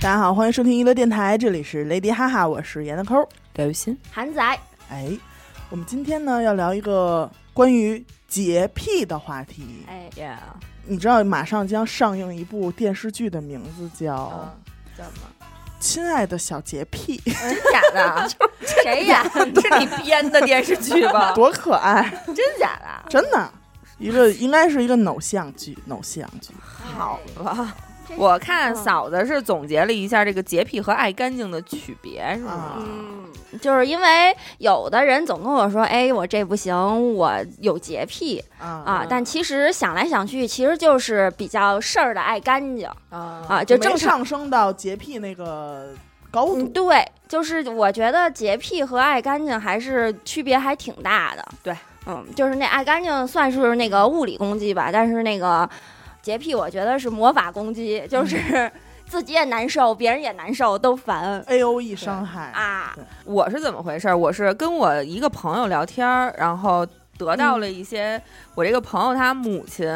大家好，欢迎收听娱乐电台，这里是雷迪哈哈，我是严的抠。刘鑫，韩仔，哎，我们今天呢要聊一个关于洁癖的话题。哎，呀，你知道马上将上映一部电视剧的名字叫什么？《亲爱的小洁癖》，真假的？谁演？是你编的电视剧吧？多可爱！真假的？真的，一个应该是一个偶像剧，偶像剧。好吧。这我看嗯嫂子是总结了一下这个洁癖和爱干净的区别，是吗？啊嗯，就是因为有的人总跟我说，哎，我这不行，我有洁癖啊啊。但其实想来想去，其实就是比较事儿的爱干净啊啊，就正常。上升到洁癖那个高度。嗯，对，就是我觉得洁癖和爱干净还是区别还挺大的。对，嗯，就是那爱干净算是那个物理攻击吧，但是那个洁癖，我觉得是魔法攻击，就是 自己也难受，别人也难受，都烦 A O E 伤害啊。我是怎么回事？我是跟我一个朋友聊天儿，然后得到了一些、我这个朋友他母亲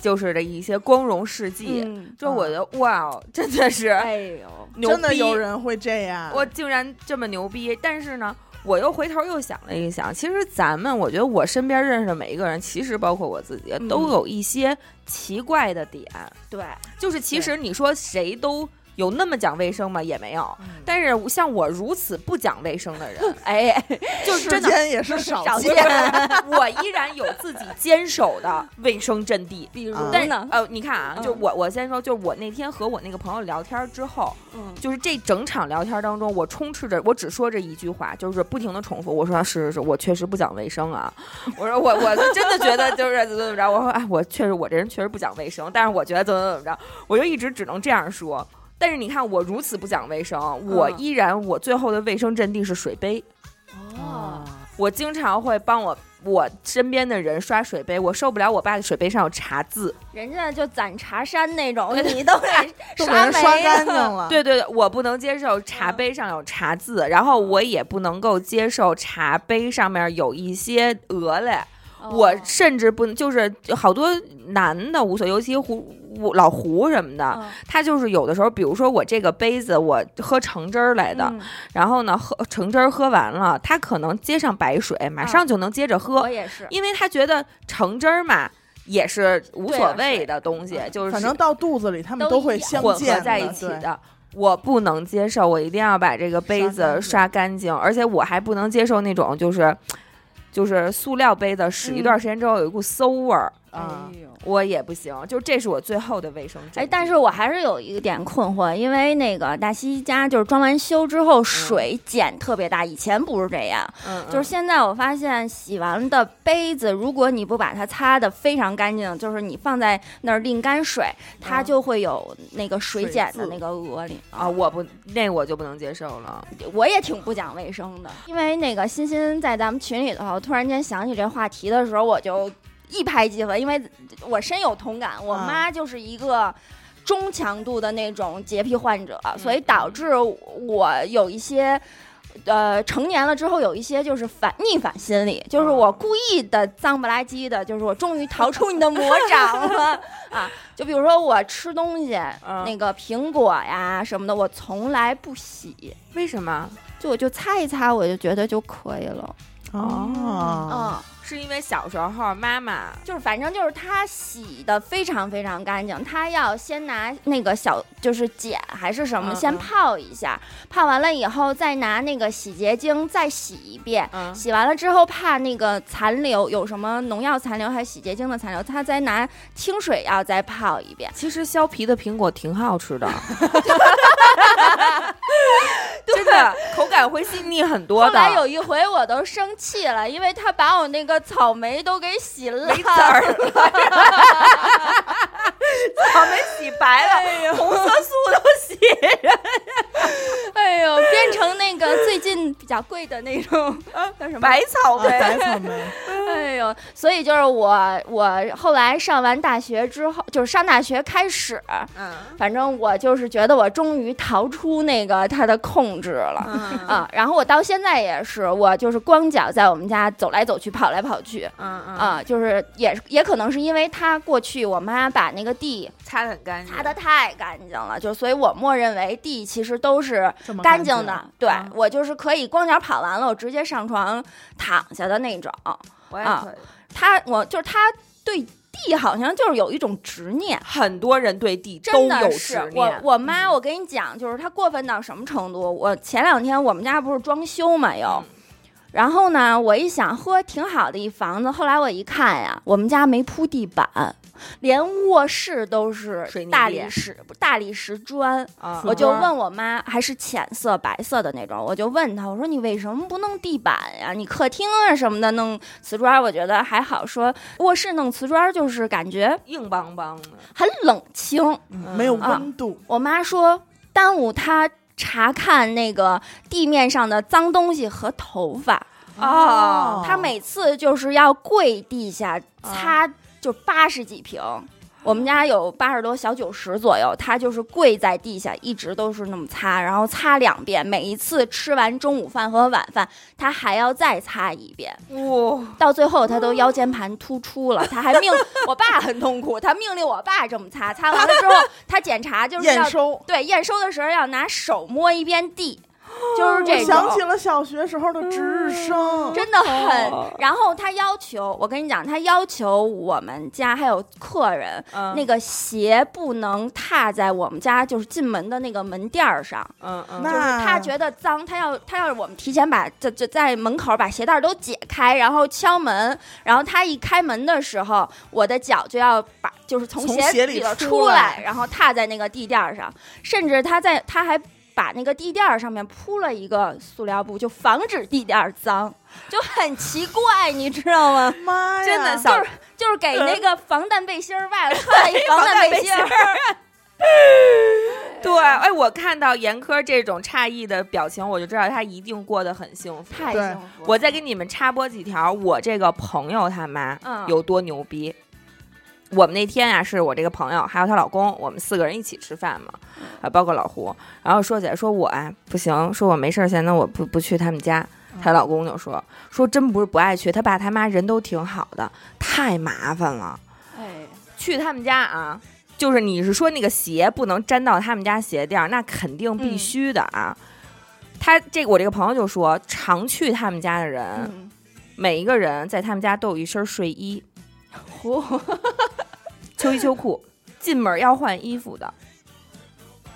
就是的一些光荣事迹。嗯，就我觉得哇哦，真的是哎呦，真的有人会这样。我竟然这么牛逼！但是呢，我又回头又想了一想，其实咱们，我觉得我身边认识的每一个人，其实包括我自己，嗯都有一些奇怪的点。对，就是其实你说谁都有那么讲卫生吗？也没有。嗯但是像我如此不讲卫生的人，哎，就是真的。间也是少少见。我依然有自己坚守的卫生阵地。比如啊但是呢？呃，你看啊，嗯就我我先说，就我那天和我那个朋友聊天之后，嗯，就是这整场聊天当中，我充斥着，我只说这一句话，就是不停的重复。我说是是是，我确实不讲卫生啊。我说我我真的觉得就是怎么怎么着。我说哎，我确实我这人确实不讲卫生，但是我觉得怎么怎么着，我就一直只能这样说。但是你看我如此不讲卫生，我嗯依然我最后的卫生阵地是水杯。哦，我经常会帮我我身边的人刷水杯，我受不了我爸的水杯上有茶渍。人家就攒茶山那种，你都得都给人刷没干净了。对对对，我不能接受茶杯上有茶渍，然后我也不能够接受茶杯上面有一些鹅类。我哦甚至不就是好多男的无所谓，尤其胡老胡什么的，嗯他就是有的时候，比如说我这个杯子我喝橙汁儿来的，嗯然后呢喝橙汁儿喝完了，他可能接上白水，马上就能接着喝，我也是。因为他觉得橙汁儿嘛也是无所谓的东西，就是反正到肚子里，他们都都会相混合在一起的。我不能接受，我一定要把这个杯子刷干净刷干净，而且我还不能接受那种就是，就是塑料杯子使一段时间之后有一股馊味儿，啊哎，呦我也不行。就这是我最后的卫生纸。哎，但是我还是有一点困惑，因为那个大西家就是装完修之后水碱特别大，以前不是这样，嗯，就是现在我发现洗完的杯子，如果你不把它擦的非常干净，就是你放在那儿沥干水，它嗯就会有那个水碱的那个鹅里啊，我不那我就不能接受了。我也挺不讲卫生的，因为那个欣欣在咱们群里头突然间想起这话题的时候，我就一拍即合，因为我深有同感，我啊妈就是一个。中强度的那种洁癖患者，所以导致我有一些，呃，成年了之后有一些就是反逆反心理，就是我故意的脏不拉几的，就是我终于逃出你的魔掌了 啊！就比如说我吃东西，嗯那个苹果呀什么的，我从来不洗，为什么？就我就擦一擦，我就觉得就可以了。哦，嗯，是因为小时候妈妈就是反正就是它洗的非常非常干净，它要先拿那个小就是碱还是什么，先泡一下，泡完了以后再拿那个洗洁精再洗一遍。嗯洗完了之后，怕那个残留有什么农药残留，还是洗洁精的残留，它再拿清水要再泡一遍。其实削皮的苹果挺好吃的，真的口感会细腻很多的。后来有一回我都生气了，因为他把我那个草莓都给洗烂没籽儿了，草莓洗白了，哎红色素都洗着。哎呦，变成那个最近比较贵的那种叫什么？白草啊莓，白草莓，哎呦，所以就是我我后来上完大学之后，就是上大学开始，嗯反正我就是觉得我终于逃出那个他的控制了。嗯啊，然后我到现在也是，我就是光脚在我们家走来走去，跑来跑去，嗯嗯，啊，就是也也可能是因为他过去我妈把那个地擦的很干净，擦的太干净了，就所以我默认为地其实都是干净净的。对、啊我就是可以光脚跑完了，我直接上床躺下的那种。啊我也可以。他我就是他对地好像就是有一种执念。很多人对地都真有的是执念，我我妈，我跟你讲，就是她过分到什么程度？我前两天我们家不是装修嘛，又，嗯然后呢，我一想，呵，挺好的一房子。后来我一看呀，我们家没铺地板，连卧室都是大理石大理石砖。啊我就问我妈，还是浅色白色的那种，我就问她，我说你为什么不弄地板呀？你客厅啊什么的弄瓷砖，我觉得还好。说卧室弄瓷砖就是感觉硬邦邦的，很冷清。嗯没有啊温度，我妈说耽误她查看那个地面上的脏东西和头发。哦她每次就是要跪地下擦，就八十几平。我们家有八十多小九十左右，他就是跪在地下，一直都是那么擦，然后擦两遍。每一次吃完中午饭和晚饭，他还要再擦一遍。哇，到最后，他都腰间盘突出了，他还命我爸很痛苦，他命令我爸这么擦。擦完了之后，他检查就是要验收。对，验收的时候要拿手摸一遍地，就是我这想起。了小学时候的值日生，真的很哦，然后他要求我跟你讲，他要求我们家还有客人，嗯那个鞋不能踏在我们家就是进门的那个门垫儿上，嗯嗯，就是他觉得脏，他要他要我们提前把这这在门口把鞋带都解开，然后敲门，然后他一开门的时候，我的脚就要把就是从鞋里头出出来来，然后踏在那个地垫儿上，甚至他在他还。把那个地垫儿上面铺了一个塑料布，就防止地垫儿脏，就很奇怪，你知道吗？妈呀，真的就是就是给那个防弹背心儿外 穿了一防弹背心儿，对，哎，我看到严科这种诧异的表情，我就知道他一定过得很幸福。对太幸福。我再给你们插播几条，我这个朋友他妈嗯有多牛逼。我们那天啊，是我这个朋友还有她老公，我们四个人一起吃饭嘛，啊，包括老胡。然后说起来，说我啊不行，说我没事儿，现在我不不去他们家。她老公就说说真不是不爱去，他爸他妈人都挺好的，太麻烦了。哎，去他们家啊，就是你是说那个鞋不能沾到他们家鞋垫儿，那肯定必须的啊。他这个我这个朋友就说，常去他们家的人，嗯，每一个人在他们家都有一身睡衣，嚯，秋衣秋裤，进门要换衣服的，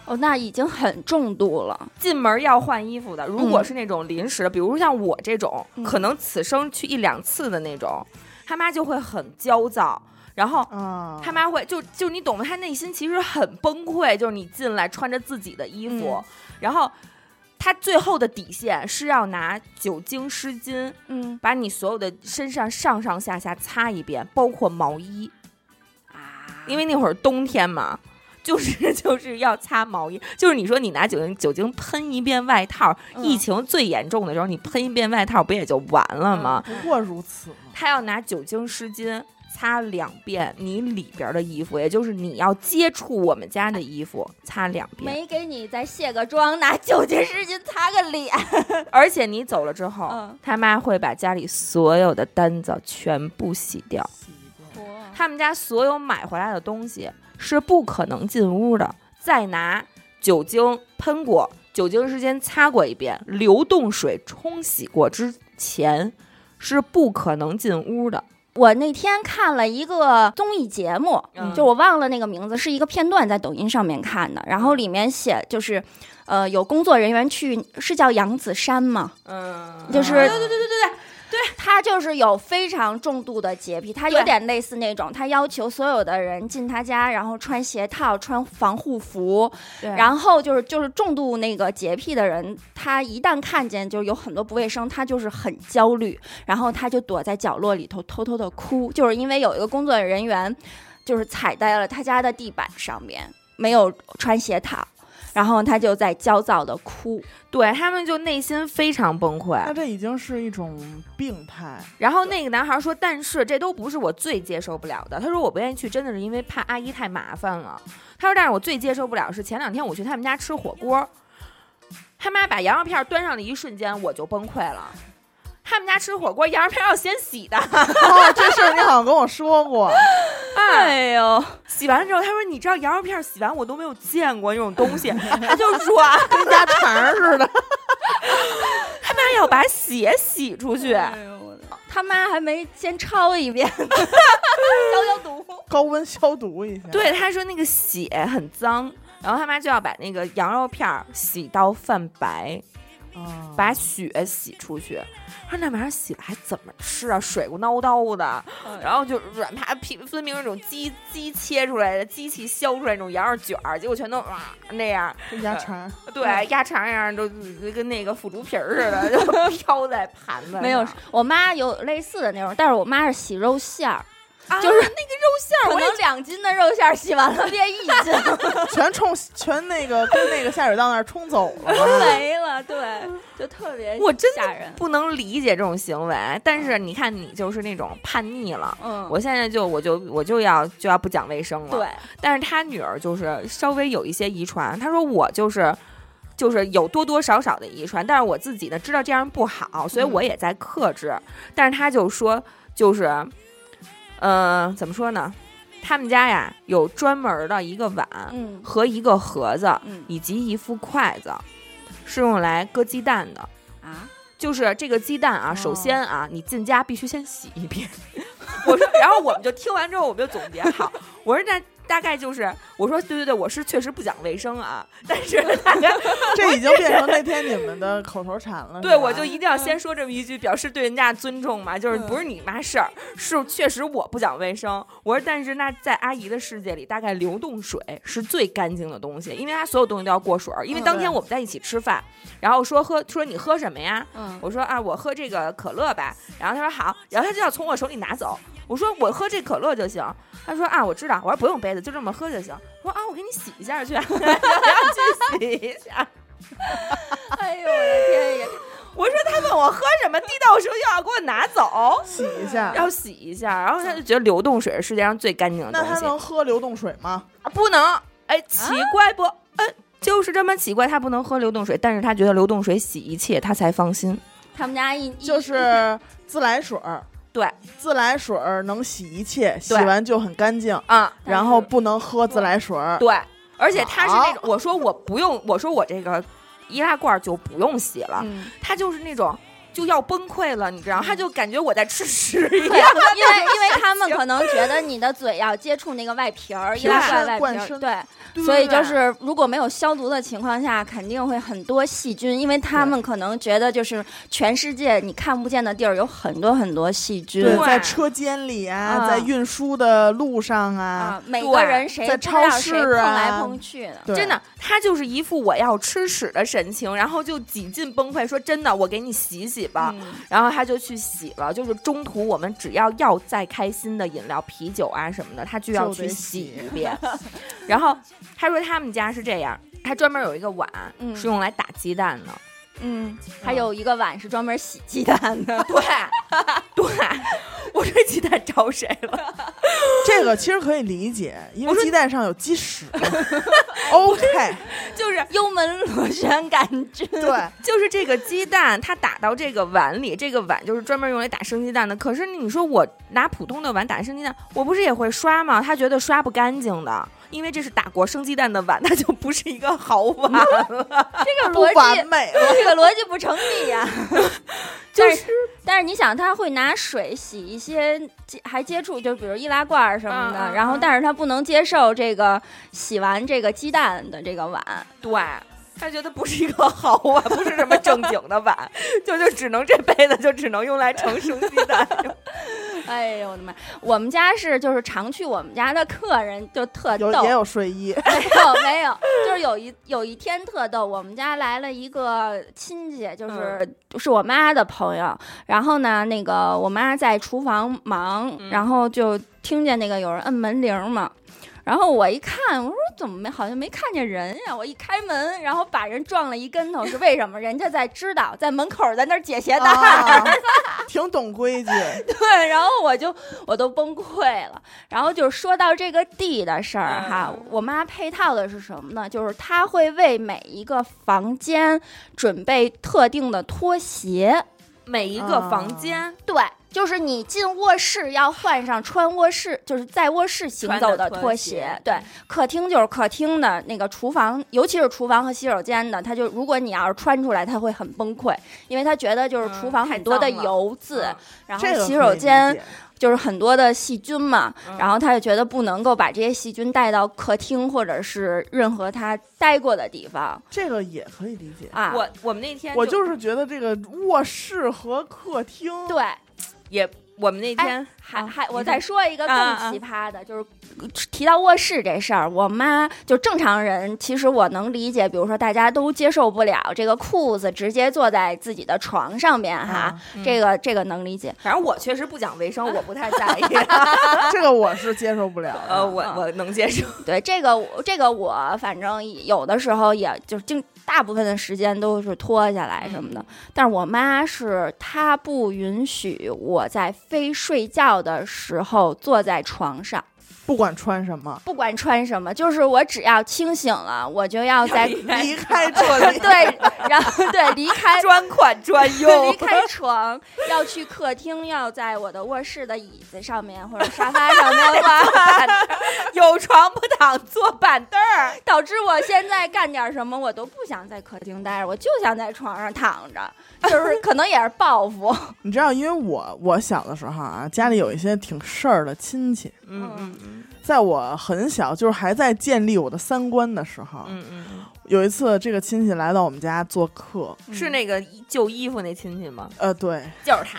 哦，那已经很重度了。进门要换衣服的。如果是那种临时的，比如说像我这种，嗯。可能此生去一两次的那种，他妈就会很焦躁，然后啊，他妈会就就你懂的，他内心其实很崩溃，就是你进来穿着自己的衣服，嗯。然后他最后的底线是要拿酒精湿巾嗯把你所有的身上上上下下擦一遍，包括毛衣，啊，因为那会儿冬天嘛。就是 就是要擦毛衣，就是你说你拿酒精酒精喷一遍外套，嗯疫情最严重的时候，你喷一遍外套不也就完了吗？不过如此。他要拿酒精湿巾擦两遍你里边的衣服，也就是你要接触我们家的衣服擦两遍，没给你再卸个妆，拿酒精湿巾擦个脸。而且你走了之后，嗯他妈会把家里所有的单子全部洗掉，他们家所有买回来的东西是不可能进屋的，再拿酒精喷过、酒精湿巾擦过一遍、流动水冲洗过之前是不可能进屋的。我那天看了一个综艺节目，嗯就我忘了那个名字，是一个片段，在抖音上面看的。然后里面写就是，呃，有工作人员去，是叫扬子山吗？嗯就是对对对对对对，他就是有非常重度的洁癖，他有点类似那种，他要求所有的人进他家，然后穿鞋套、穿防护服，对。然后就是就是重度那个洁癖的人，他一旦看见就有很多不卫生，他就是很焦虑，然后他就躲在角落里头偷偷的哭，就是因为有一个工作人员就是踩在了他家的地板上面，没有穿鞋套。然后他就在焦躁的哭。对他们就内心非常崩溃。那这已经是一种病态。然后那个男孩说：“但是这都不是我最接受不了的。”他说：“我不愿意去，真的是因为怕阿姨太麻烦了。”他说：“但是我最接受不了是前两天我去他们家吃火锅，他妈把羊肉片端上的一瞬间我就崩溃了。他们家吃火锅，羊肉片要先洗的。哦，这事儿你好像跟我说过。哎呦，洗完了之后，他说：“你知道羊肉片洗完我都没有见过那种东西，它就软，跟家常似的。他妈要把血洗出去。”他妈还没先焯一遍，消消毒，高温消毒一下。对，他说那个血很脏，然后他妈就要把那个羊肉片儿洗到泛白，啊，把血洗出去。他说那玩意儿洗了还怎么吃啊？水咕孬叨的，然后就软趴皮，分明那种机机切出来的、机器削出来那种羊肉卷儿，结果全都啊那样，跟家常。对，鸭肠一样，都跟那个腐竹皮儿似的，就 飘在盘子上。没有，我妈有类似的那种，但是我妈是洗肉馅儿，啊就是那个肉馅儿，我能两斤的肉馅儿洗完了变一斤，全冲全那个跟那个下水道那儿冲走了吧。没了，对，就特别我真吓人。不能理解这种行为。但是你看，你就是那种叛逆了。嗯，我现在就我就我就要就要不讲卫生了。对，但是他女儿就是稍微有一些遗传，他说我就是。就是有多多少少的遗传，但是我自己呢知道这样不好，所以我也在克制。但是他就说，就是，嗯、怎么说呢？他们家呀有专门的一个碗嗯和一个盒子，嗯以及一副筷子，是用来搁鸡蛋的。啊，就是这个鸡蛋啊，哦首先啊，你进家必须先洗一遍。我说，然后我们就听完之后，我们就总结好。我说那大概就是，我说对对对，我是确实不讲卫生啊，但是大概 这已经变成那天你们的口头禅了。对我就一定要先说这么一句，表示对人家尊重嘛，就是不是你妈事儿，是确实我不讲卫生。我说，但是那在阿姨的世界里，大概流动水是最干净的东西，因为她所有东西都要过水儿。因为嗯当天我们在一起吃饭，然后说喝说你喝什么呀？嗯，我说啊，我喝这个可乐吧。然后他说好，然后他就要从我手里拿走。我说我喝这可乐就行。他说啊，我知道。我说不用杯子，就这么喝就行。我说啊，我给你洗一下去，然后去洗一下。哎呦我的天爷！我说他问我喝什么，递到我手里又要给我拿走，洗一下。要洗一下。然后他就觉得流动水是世界上最干净的东西那他能喝流动水吗？啊不能。哎，奇怪不？嗯，就是这么奇怪，他不能喝流动水，但是他觉得流动水洗一切，他才放心。他们家一就是自来水儿，对自来水儿能洗一切，洗完就很干净。啊，但然后不能喝自来水儿。对，而且它是那种，我说我不用，我说我这个易拉罐就不用洗了，嗯，他就是那种就要崩溃了，你知道，他就感觉我在吃屎一样，因为。因为 他们可能觉得你的嘴要接触那个外皮儿，易平拉身罐外皮儿，灌对，所以就是如果没有消毒的情况下，肯定会很多细菌，因为他们可能觉得就是全世界你看不见的地儿有很多很多细菌。在车间里啊，啊在运输的路上啊，啊，每对个人谁在超市啊。碰来碰去的，真的，他就是一副我要吃屎的神情，然后就几近崩溃，说真的，我给你洗洗吧。嗯然后他就去洗了，就是中途我们只要要再开心的饮料、啤酒啊什么的，他就要去洗洗一遍。然后他说他们家是这样，他专门有一个碗、嗯是用来打鸡蛋的。嗯，还有一个碗是专门洗鸡蛋的，对，对，我这鸡蛋招谁了？这个其实可以理解，因为鸡蛋上有鸡屎。OK，就是幽门螺旋杆菌，对，就是这个鸡蛋，它打到这个碗里，这个碗就是专门用来打生鸡蛋的。可是你说我拿普通的碗打生鸡蛋，我不是也会刷吗？他觉得刷不干净的，因为这是打过生鸡蛋的碗，它就不是一个好碗了。这个 逻辑。完美了。这个逻辑不成立呀、就但是但是你想，他会拿水洗一些接还接触，就比如易拉罐儿什么的，然后嗯但是他不能接受这个洗完这个鸡蛋的这个碗，对。他觉得不是一个好碗，不是什么正经的碗，就就只能这辈子就只能用来盛生鸡蛋。哎呦我的妈！我们家是就是常去我们家的客人就特逗，有也有睡衣，没有没有，就是有一有一天特逗，我们家来了一个亲戚，就是、是我妈的朋友。然后呢，那个我妈在厨房忙，嗯然后就听见那个有人摁门铃嘛。然后我一看，我说怎么没好像没看见人呀？我一开门，然后把人撞了一跟头，是为什么？人家在知道在门口在那儿解鞋带儿。啊，挺懂规矩。对，然后我就我都崩溃了。然后就是说到这个地的事儿哈，嗯我妈配套的是什么呢？就是她会为每一个房间准备特定的拖鞋。每一个房间对，就是你进卧室要换上穿卧室，就是在卧室行走的拖鞋。对，客厅就是客厅的那个厨房，尤其是厨房和洗手间的，他就如果你要是穿出来，他会很崩溃，因为他觉得就是厨房嗯很多的油渍，嗯然后洗手间就是很多的细菌嘛，嗯然后他就觉得不能够把这些细菌带到客厅或者是任何他待过的地方这个也可以理解。啊。我我们那天我就是觉得这个卧室和客厅，对，也我们那天还还我再说一个更奇葩的，就是提到卧室这事儿，我妈就正常人，其实我能理解，比如说大家都接受不了这个裤子直接坐在自己的床上面哈，啊这个这个能理解。反正我确实不讲卫生，我不太在意。这个我是接受不了。呃，我嗯我能接受。对这个我这个我反正有的时候也就经大部分的时间都是脱下来什么的，但是我妈是她不允许我在非睡觉的时候坐在床上。不管穿什么，不管穿什么，就是我只要清醒了，我就要在 离开这里。对，然后对离开 专款专用。离，开床，要去客厅，要在我的卧室的椅子上面或者沙发上面画，有床不躺，坐板凳儿。导致我现在干点什么，我都不想在客厅待着，我就想在床上躺着，就是可能也是报复。你知道，因为我我小的时候啊，家里有一些挺事儿的亲戚，嗯嗯。嗯在我很小，就是还在建立我的三观的时候，嗯嗯有一次这个亲戚来到我们家做客，嗯，是那个旧衣服那亲戚吗？呃，对，就是他。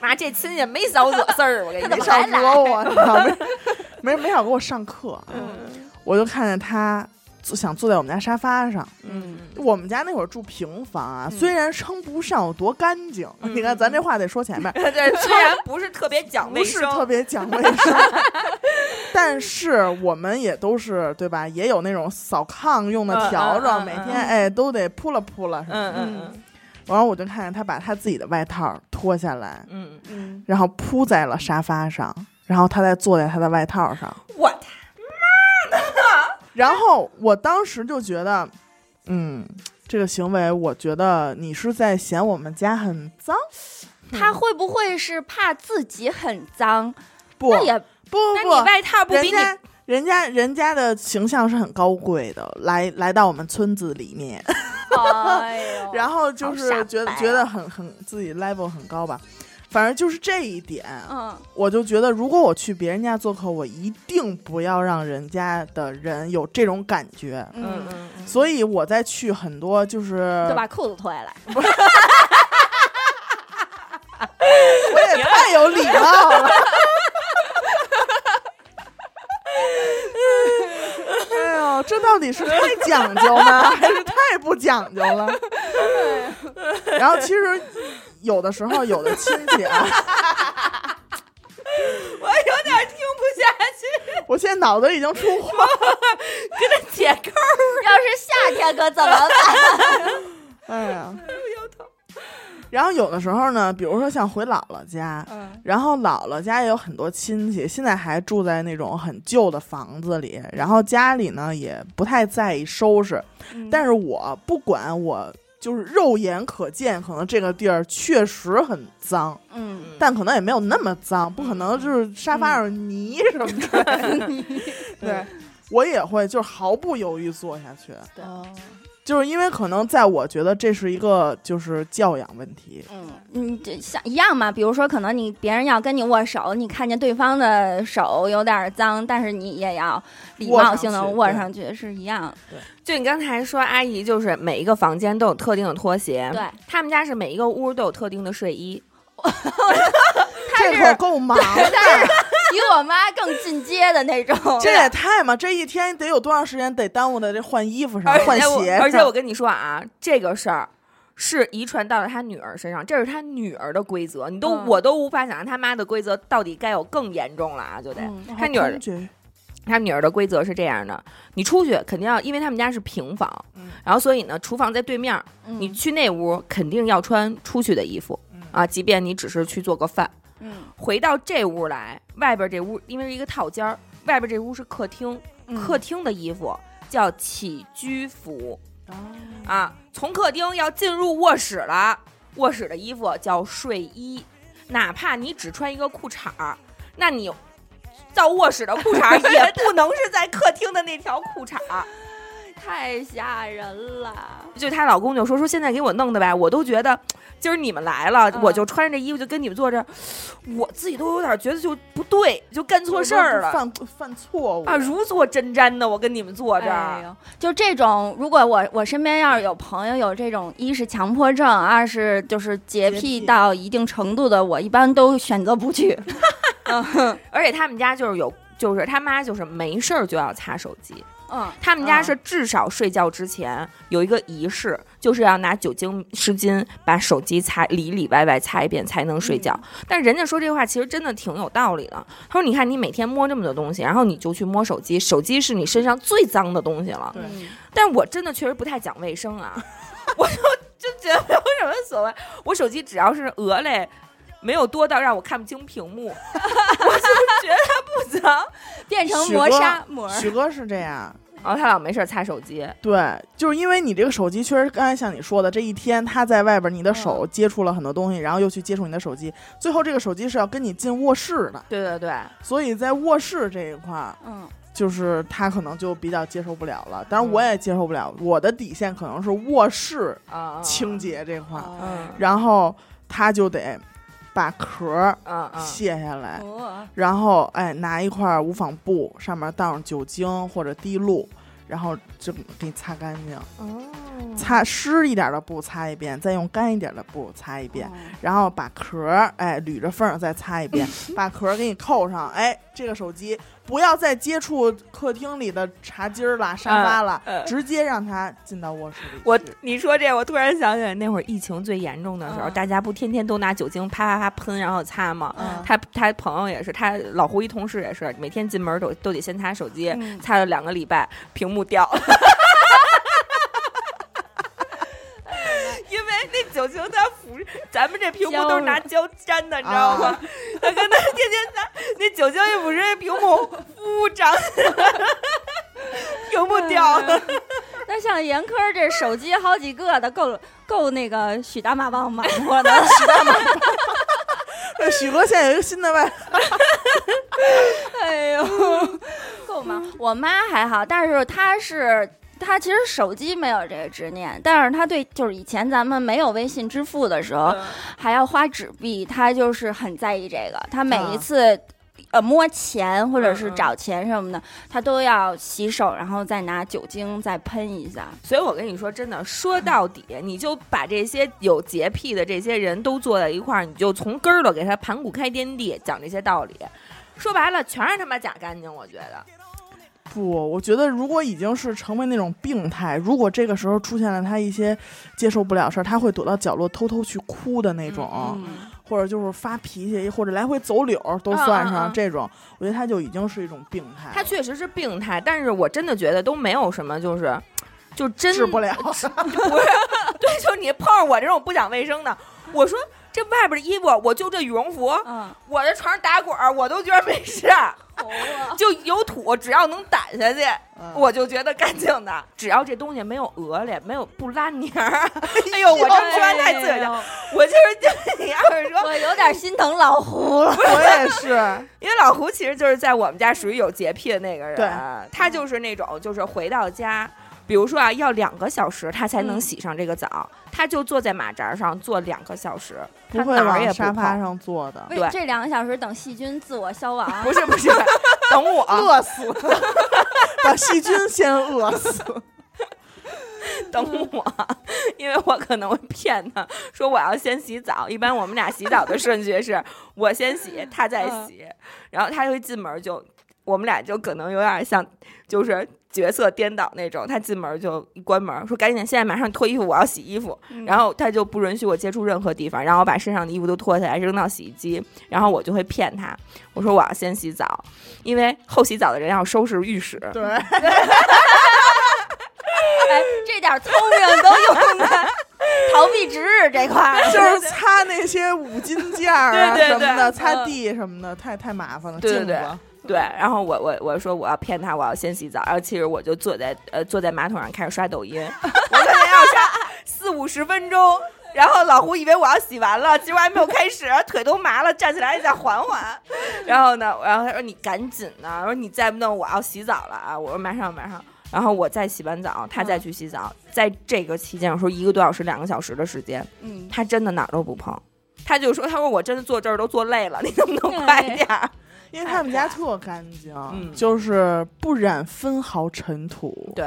妈，这亲戚没少惹事儿，我跟你他怎说么。没少惹我，没没没少给我上课，嗯。我就看见他坐想坐在我们家沙发上。嗯我们家那会儿住平房啊，嗯虽然称不上有多干净，嗯你看咱这话得说前面，对，虽然不是特别讲卫生不是特，别讲卫生，但是我们也都是对吧？也有那种扫炕用的笤帚，每天哎都得扑了扑了什么的。嗯嗯嗯然后我就看见他把他自己的外套脱下来，嗯，嗯，然后铺在了沙发上，然后他再坐在他的外套上。我的 然后我当时就觉得，嗯，这个行为，我觉得你是在嫌我们家很脏。他会不会是怕自己很脏？不，那也不那不外套不比你人家人家人家的形象是很高贵的，来来到我们村子里面，然后就是觉得觉得很很自己 level 很高吧。反正就是这一点，嗯，我就觉得，如果我去别人家做客，我一定不要让人家的人有这种感觉。嗯所以我在去很多就是，就把裤子脱下来。我也太有礼貌了。哎呦，这到底是太讲究呢，还是太不讲究了？然后其实有的时候，有的亲戚啊，我有点听不下去，我现在脑子已经出花。跟他解扣要是夏天可怎么办？哎呀。然后有的时候呢，比如说像回姥姥家，嗯。然后姥姥家也有很多亲戚，现在还住在那种很旧的房子里，然后家里呢也不太在意收拾。但是是我不管我就是肉眼可见，可能这个地儿确实很脏，嗯，但可能也没有那么脏，不可能就是沙发上泥什么的。对，我也会就是毫不犹豫坐下去，对，就是因为可能在我觉得这是一个就是教养问题。嗯，嗯，这像一样嘛。比如说，可能你别人要跟你握手，你看见对方的手有点脏，但是你也要礼貌性的握上去对握上去，是一样。对就你刚才说，阿姨就是每一个房间都有特定的拖鞋，对，他们家是每一个屋都有特定的睡衣 这可够忙的，比我妈更进阶的那种。这也太嘛，这一天得有多长时间得耽误在这换衣服上而、换且我鞋上？而且我跟你说啊，这个事儿。是遗传到了他女儿身上，这是他女儿的规则，你都、嗯我都无法想象他妈的规则到底该有更严重了啊！就得、嗯他女儿他女儿的规则是这样的：你出去肯定要，因为他们家是平房，嗯然后所以呢，厨房在对面，嗯你去那屋肯定要穿出去的衣服嗯啊，即便你只是去做个饭。嗯回到这屋来，外边这屋因为是一个套间儿，外边这屋是客厅，嗯客厅的衣服叫起居服哦啊。从客厅要进入卧室了，卧室的衣服叫睡衣，哪怕你只穿一个裤衩儿，那你到卧室的裤衩儿 也不能是在客厅的那条裤衩儿。太吓人了。就她老公就说说现在给我弄的呗，我都觉得今儿你们来了，嗯我就穿着这衣服就跟你们坐这儿，我自己都有点觉得就不对，就干错事儿了犯犯错误啊，如坐针毡的，我跟你们坐这儿。哎，就这种，如果我我身边要是有朋友有这种，一是强迫症，二是就是洁癖到一定程度的，我一般都选择不去。而且他们家就是有，就是他妈就是没事儿就要擦手机。嗯，他们家嗯是至少睡觉之前有一个仪式，就是要拿酒精湿巾把手机擦里里外外擦一遍才能睡觉。但人家说这话其实真的挺有道理的。他说：“你看你每天摸这么多东西，然后你就去摸手机，手机是你身上最脏的东西了。但我真的确实不太讲卫生啊，我就就觉得没有什么所谓。我手机只要是鹅类，没有多到让我看不清屏幕，我就觉得它不脏。变成磨砂膜儿。许哥是这样，然后他老没事儿擦手机，对，就是因为你这个手机确实刚才像你说的，这一天他在外边，你的手接触了很多东西，然后又去接触你的手机，最后这个手机是要跟你进卧室的，对对对，所以在卧室这一块儿，嗯就是他可能就比较接受不了了。当然我也接受不了，我的底线可能是卧室啊清洁这块儿，嗯然后他就得把壳儿卸下来，哦然后哎拿一块无纺布，上面倒上酒精或者滴露，然后就给你擦干净。哦，擦湿一点的布擦一遍，再用干一点的布擦一遍，哦然后把壳儿哎捋着缝儿再擦一遍，把壳儿给你扣上。哎，这个手机不要再接触客厅里的茶几儿啦、沙发了，嗯嗯直接让他进到卧室里。我你说这，我突然想起来，那会儿疫情最严重的时候，嗯大家不天天都拿酒精啪啪啪喷，然后擦吗？嗯他他朋友也是，他老胡一同事也是，每天进门都都得先擦手机，嗯擦了两个礼拜，屏幕掉了。因为那酒精它腐，咱们这屏幕都是拿胶粘的，你知道吗？他跟那天天擦，那酒精一腐蚀，那屏幕呜长起来了，屏幕 掉了。那像严科这手机好几个的，够够那个许大马棒忙活的。许大妈 许哥现在有一个新的外，哎呦，够忙。我妈还好，但是她是。她其实手机没有这个执念，但是他对就是以前咱们没有微信支付的时候，还要花纸币，他就是很在意这个。他每一次、呃摸钱或者是找钱什么的，他都要洗手，然后再拿酒精再喷一下。所以我跟你说，真的，说到底，你就把这些有洁癖的这些人都坐在一块儿，你就从根儿了给他盘古开天地，讲这些道理。说白了，全是他妈假干净。我觉得，不，我觉得如果已经是成为那种病态，如果这个时候出现了他一些接受不了事儿，他会躲到角落偷偷去哭的那种，嗯或者就是发脾气，或者来回走柳儿都嗯算上这种，我觉得他就已经是一种病态。他确实是病态，但是我真的觉得都没有什么，就是，就真治不了，不是，对，就你碰上我这种不讲卫生的，我说这外边的衣服，我就这羽绒服，嗯，我在床上打滚儿，我都觉得没事儿，就有土，只要能掸下去，嗯我就觉得干净的。只要这东西没有鹅脸，没有不拉泥儿，哎呦，我这么说完太刺激了。我就是就 你要是说，我有点心疼老胡了。我也是，因为老胡其实就是在我们家属于有洁癖的那个人，对他就是那种就是回到家。比如说啊，要两个小时他才能嗯洗上这个澡，他就坐在马扎上坐两个小时，不会他哪儿也不往沙发。上坐的，对这两个小时等细菌自我消亡。不是不是，等我，饿死，把细菌先饿死。等我，因为我可能会骗他说我要先洗澡。一般我们俩洗澡的顺序是 我先洗，他再洗，然后他会进门就我们俩就可能有点像，就是角色颠倒那种。他进门就一关门，说赶紧，现在马上脱衣服，我要洗衣服。嗯然后他就不允许我接触任何地方，然后我把身上的衣服都脱下来扔到洗衣机，然后我就会骗他，我说我要先洗澡，因为后洗澡的人要收拾浴室。对，哎，这点聪明都用在逃避值日这块儿。就是擦那些五金件儿什么的，擦嗯地什么的，太太麻烦了。对对对，然后我我我说我要骗他，我要先洗澡，然后其实我就坐在呃坐在马桶上开始刷抖音，我可能要刷四五十分钟，然后老胡以为我要洗完了，结果还没有开始，腿都麻了，站起来再缓缓，然后呢，然后他说你赶紧呢，我说你再不弄我要洗澡了啊，我说马上马上。然后我再洗完澡，他再去洗澡，在这个期间，我说一个多小时、两个小时的时间，嗯，他真的哪儿都不碰，他就说：“他说我真的坐这儿都坐累了，你能不能快点儿？”因为他们家特干净，嗯。就是不染分毫尘土。对，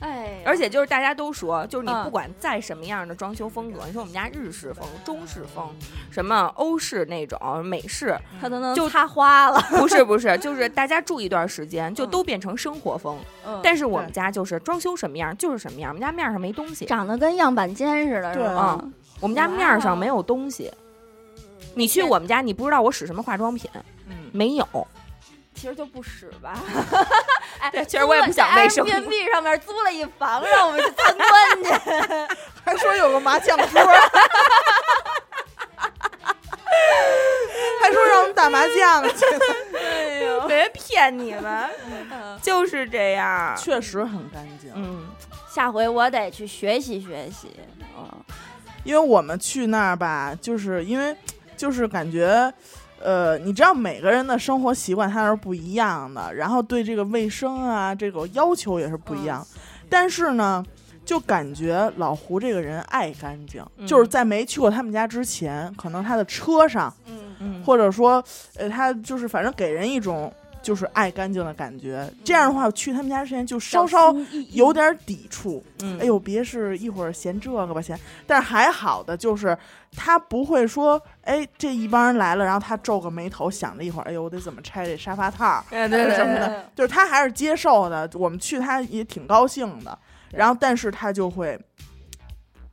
哎，而且就是大家都说，就是你嗯。不管再什么样的装修风格，你说我们家日式风、中式风，什么欧式那种、美式，他都能就擦花了。不是不 是，就是大家住一段时间就都变成生活风。嗯。但是我们家就是装修什么样就是什么样，我们家面上没东西，长得跟样板间似的，是对。我们家面上没有东西。你去我们家，你不知道我使什么化妆品，嗯，没有。其实就不使吧。哎，对其实我也不想卫生 Airbnb 上面租了一房，让我们去参观去。还说有个麻将桌，还说让我们打麻将去，哎呦，别骗你们，就是这样。确实很干净。嗯，下回我得去学习学习。嗯，因为我们去那儿吧，就是因为就是感觉，呃，你知道每个人的生活习惯它是不一样的，然后对这个卫生啊这个要求也是不一样。但是呢，就感觉老胡这个人爱干净，嗯就是在没去过他们家之前，可能他的车上，嗯嗯或者说，呃，他就是反正给人一种就是爱干净的感觉。这样的话，去他们家之前就稍稍有点抵触。嗯哎呦，别是一会儿嫌这个吧嫌，但是还好的就是他不会说，哎，这一帮人来了，然后他皱个眉头，想了一会儿，哎呦，我得怎么拆这沙发套儿，对对对什么的，就是他还是接受的。我们去他也挺高兴的，然后但是他就会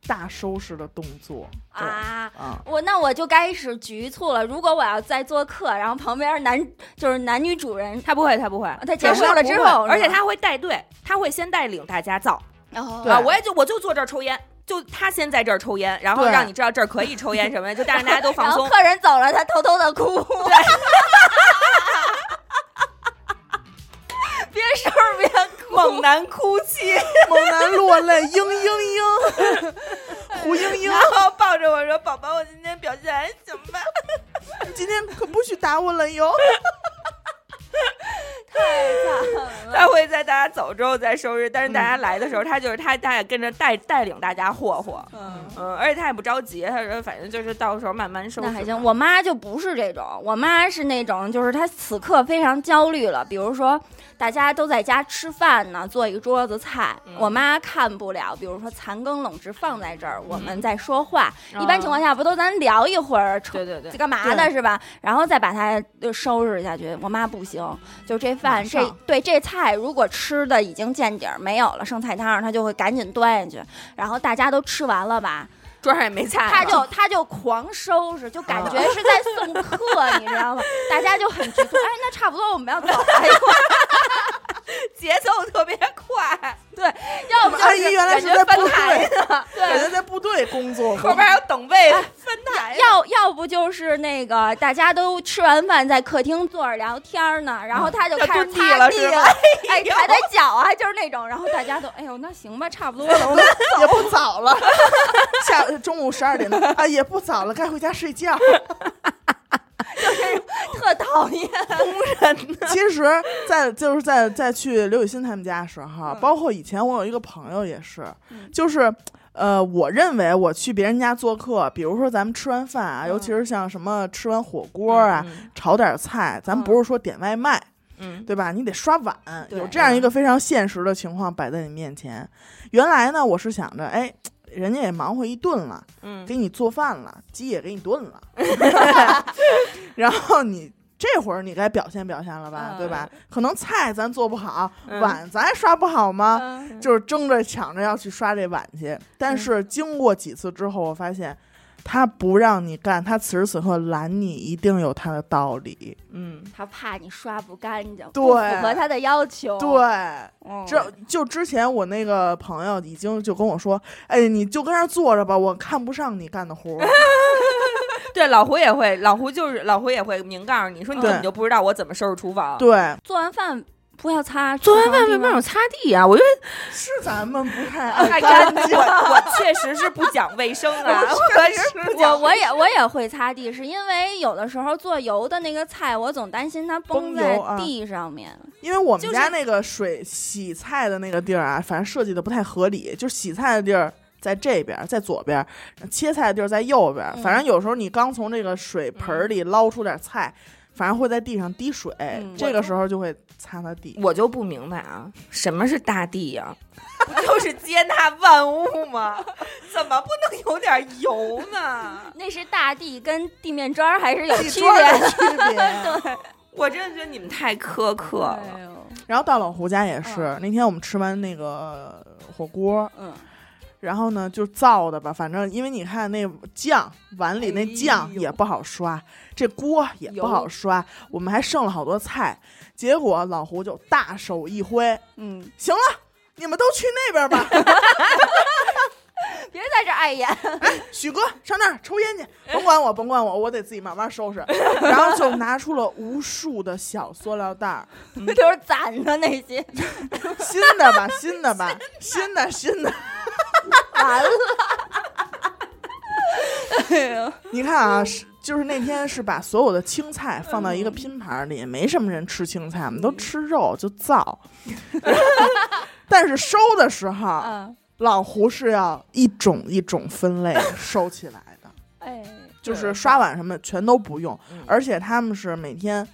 大收拾的动作啊。啊，我那我就开始局促了。如果我要再做客，然后旁边男就是男女主人，他不会，他不会，他结束了之后，而且他会带队，他会先带领大家造哦对啊，我也就我就坐这儿抽烟。就他先在这儿抽烟，然后让你知道这儿可以抽烟什么的，就但是大家都放松。客人走了，他偷偷的哭。别声儿别哭，猛男哭泣，猛男落泪，嘤嘤嘤，胡嘤嘤然，后抱着我说：“宝宝，我今天表现还行吧你今天可不许打我了哟。太惨？”了。他会在大家走之后再收拾，但是大家来的时候，他就是他，他也跟着带带领大家霍霍。嗯，嗯，而且他也不着急，他说反正就是到时候慢慢收拾。那还行。我妈就不是这种，我妈是那种，就是她此刻非常焦虑了。比如说，大家都在家吃饭呢，做一个桌子菜，嗯我妈看不了。比如说残羹冷炙放在这儿，我们嗯在说话，哦一般情况下不都咱聊一会儿，对对对，干嘛的是吧？然后再把它呃收拾下去。我妈不行，就这饭这对这菜如果吃的已经见底儿没有了，剩菜汤儿，她就会赶紧端下去。然后大家都吃完了吧，桌上也没菜他，就他就狂收拾，就感觉是在送客，你知道吗？大家就很局促，哎，那差不多我们要走了，节奏特别快，要不就阿姨原来是在部队，呢，感觉在部队工作。过后边还有等位分台。要要不就是那个大家都吃完饭在客厅坐着聊天呢，然后他就开始擦地了 哎，踩踩脚啊，就是那种，然后大家都哎呦那行吧，差不多了，我们也不早了，下中午十二点的啊，也不早了，该回家睡觉。特讨厌。其实在，就是在在去刘雨欣他们家的时候，嗯包括以前我有一个朋友也是，嗯就是。呃，我认为我去别人家做客，比如说咱们吃完饭啊，嗯尤其是像什么吃完火锅啊，嗯炒点菜，咱不是说点外卖，嗯对吧？你得刷碗，有这样一个非常现实的情况摆在你面前。原来呢，我是想着，哎，人家也忙活一顿了，嗯给你做饭了，鸡也给你炖了，然后你这会儿你该表现表现了吧，嗯对吧？可能菜咱做不好，嗯碗咱还刷不好吗？嗯就是争着抢着要去刷这碗去。但是经过几次之后，我发现他不让你干，他此时此刻拦你，一定有他的道理。嗯，他怕你刷不干净，对不符合他的要求。对，嗯，这就之前我那个朋友已经就跟我说，哎，你就跟那儿坐着吧，我看不上你干的活儿。对，老胡也会，老胡就是老胡也会明告诉你说，你根本就不知道我怎么收拾厨房。对，做完饭不要擦，做完饭为为什么有擦地啊？我觉得是咱们不太 太爱干净，我我确实是不讲卫生啊，我我讲。我也我也会擦地，是因为有的时候做油的那个菜，我总担心它崩在地上面。因为我们家那个水洗菜的那个地儿啊，反正设计的不太合理，就是洗菜的地儿在这边，在左边，切菜的地儿在右边。嗯反正有时候你刚从这个水盆里捞出点菜，反正会在地上滴水，嗯这个时候就会擦擦地。我就不明白啊，什么是大地呀、不就是 接纳万物吗？怎么不能有点油呢？那是大地跟地面砖儿还是有地区砖别的区别。对，我真的觉得你们太苛刻了。哎呦然后到老胡家也是，那天我们吃完那个火锅，嗯，然后呢就造的吧，反正因为你看那酱碗里那酱也不好刷，这锅也不好刷，我们还剩了好多菜，结果老胡就大手一挥，嗯，行了，你们都去那边吧，别在这儿碍眼，哎许哥上那儿抽烟去，甭管我，甭管我，我得自己慢慢收拾。然后就拿出了无数的小塑料袋儿，都是攒的那些，新的吧，新的吧，新的新的。完了。你看啊，是就是那天是把所有的青菜放到一个拼盘里，没什么人吃青菜，我们都吃肉就造。但是收的时候，嗯，老胡是要一种一种分类收起来的，哎，就是刷碗什么全都不用，嗯而且他们是每天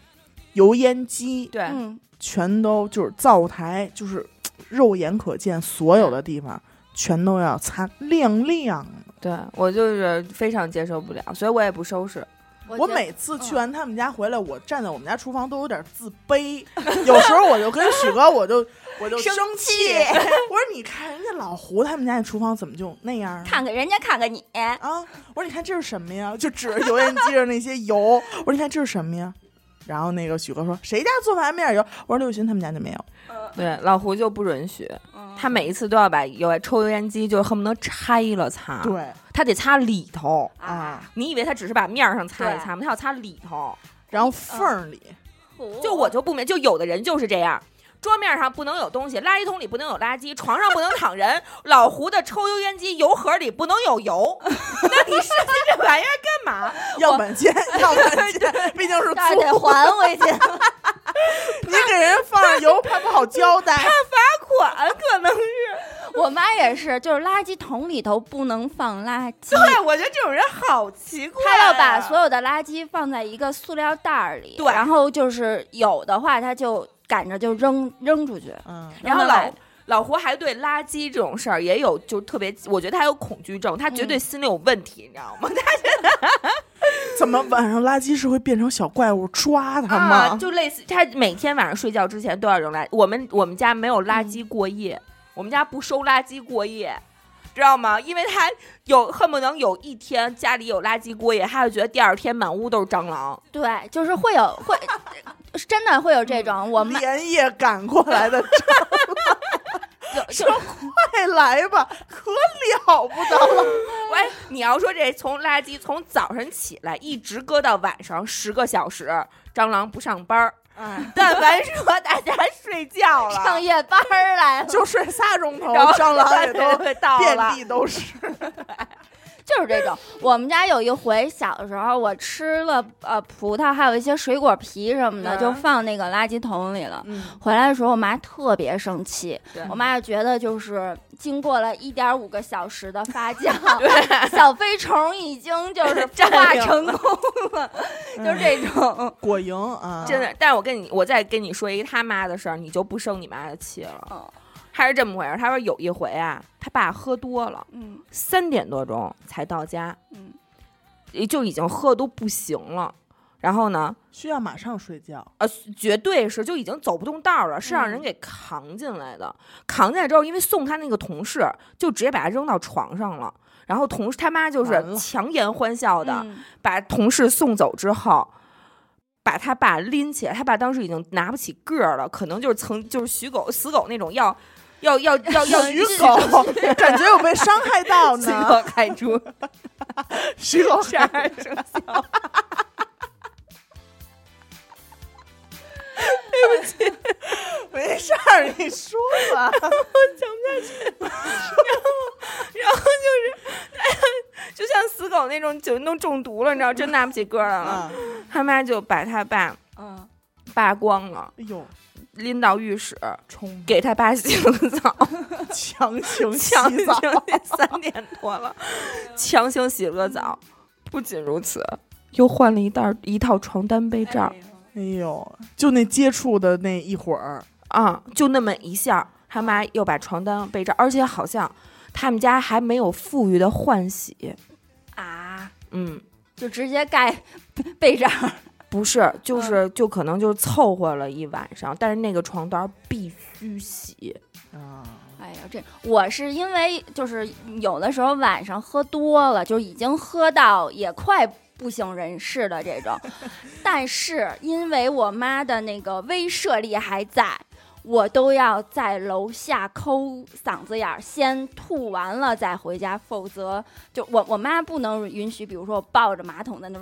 油烟机对，嗯，全都就是灶台，就是肉眼可见所有的地方全都要擦亮亮的。对我就是非常接受不了，所以我也不收拾。我每次去完他们家回来，我站在我们家厨房都有点自卑，有时候我就跟许哥，我就 我就生气，我说你看人家老胡他们家那厨房怎么就那样啊？看看人家，看看你，啊！我说你看这是什么呀？就指着油烟机上那些油，我说你看这是什么呀？然后那个许哥说谁家做饭没点油？我说刘雨欣他们家就没有。对，老胡就不允许，嗯他每一次都要把油抽油烟机，就恨不得拆了擦。，对他得擦里头。啊，你以为他只是把面儿上擦一擦吗？他要擦里头。然后缝儿里，就我就不明，就有的人就是这样。桌面上不能有东西，垃圾桶里不能有垃圾，床上不能躺人。老胡的抽油烟机油盒里不能有油，那你设计这玩意儿干嘛？要本钱，要本钱，毕竟是租得租，还回去。你给人放上油，怕不好交代。罚款可能是。我妈也是，就是垃圾桶里头不能放垃圾，对，我觉得这种人好奇怪、啊。她要把所有的垃圾放在一个塑料袋儿里，对然后就是有的话，她就赶着就扔扔出去。嗯，然后老老胡还对垃圾这种事儿也有就特别，我觉得他有恐惧症，他绝对心里有问题，你知道吗？他觉得怎么晚上垃圾是会变成小怪物抓他吗？啊，就类似他每天晚上睡觉之前都要扔垃圾。我们我们家没有垃圾过夜，我们家不收垃圾过夜。知道吗？因为他有恨不能有一天家里有垃圾过夜，他就觉得第二天满屋都是蟑螂。对，就是会有会，真的会有这种。我们连夜赶过来的，有就快来吧，可了不得了。喂，你要说这从垃圾从早上起来一直搁到晚上十个小时，蟑螂不上班儿，哎，但凡说大家睡觉了，上夜班儿来了，就睡仨钟头，然后蟑螂也都遍。地都是。就是这种。我们家有一回小的时候，我吃了呃葡萄，还有一些水果皮什么的，嗯就放那个垃圾桶里了。嗯，回来的时候，我妈特别生气，我妈就觉得就是经过了一点五个小时的发酵，小飞虫已经就是 孵化成功了，就是这种。果蝇啊，真的，但是我跟你，我再跟你说一个他妈的事儿，你就不生你妈的气了。嗯他是这么回事，他说有一回啊，他爸喝多了，嗯三点多钟才到家，嗯也就已经喝都不行了。然后呢，需要马上睡觉。呃，绝对是就已经走不动道儿了，是让人嗯给扛进来的。扛进来之后，因为送他那个同事就直接把他扔到床上了，然后同事他妈就是强颜欢笑的、嗯把同事送走之后。把他爸拎起来，他爸当时已经拿不起个儿了，可能就是曾就是许狗死狗那种要要要 要要徐狗 感觉有被伤害到许呢。狗开出徐狗十二生肖，没事儿，你说吧。我讲不下去，然后，然后就是，就像死狗那种酒都中毒了，你知道，真拿不起个儿来了。啊，他妈就把他爸嗯，扒光了，哎呦，拎到浴室，冲给他爸洗了个澡，强行 强行洗澡，三点多了，强行洗了个澡。不仅如此，又换了一袋一套床单被罩。哎呦，就那接触的那一会儿，啊，就那么一下，他妈又把床单被罩，而且好像他们家还没有富裕的换洗。啊，嗯，就直接盖被罩儿，不是，就是就可能就是凑合了一晚上，但是那个床单必须洗。啊，哎呀，这我是因为就是有的时候晚上喝多了，就已经喝到也快不省人事的这种，但是因为我妈的那个威慑力还在。我都要在楼下抠嗓子眼儿，先吐完了再回家，否则就我我妈不能允许，比如说我抱着马桶在那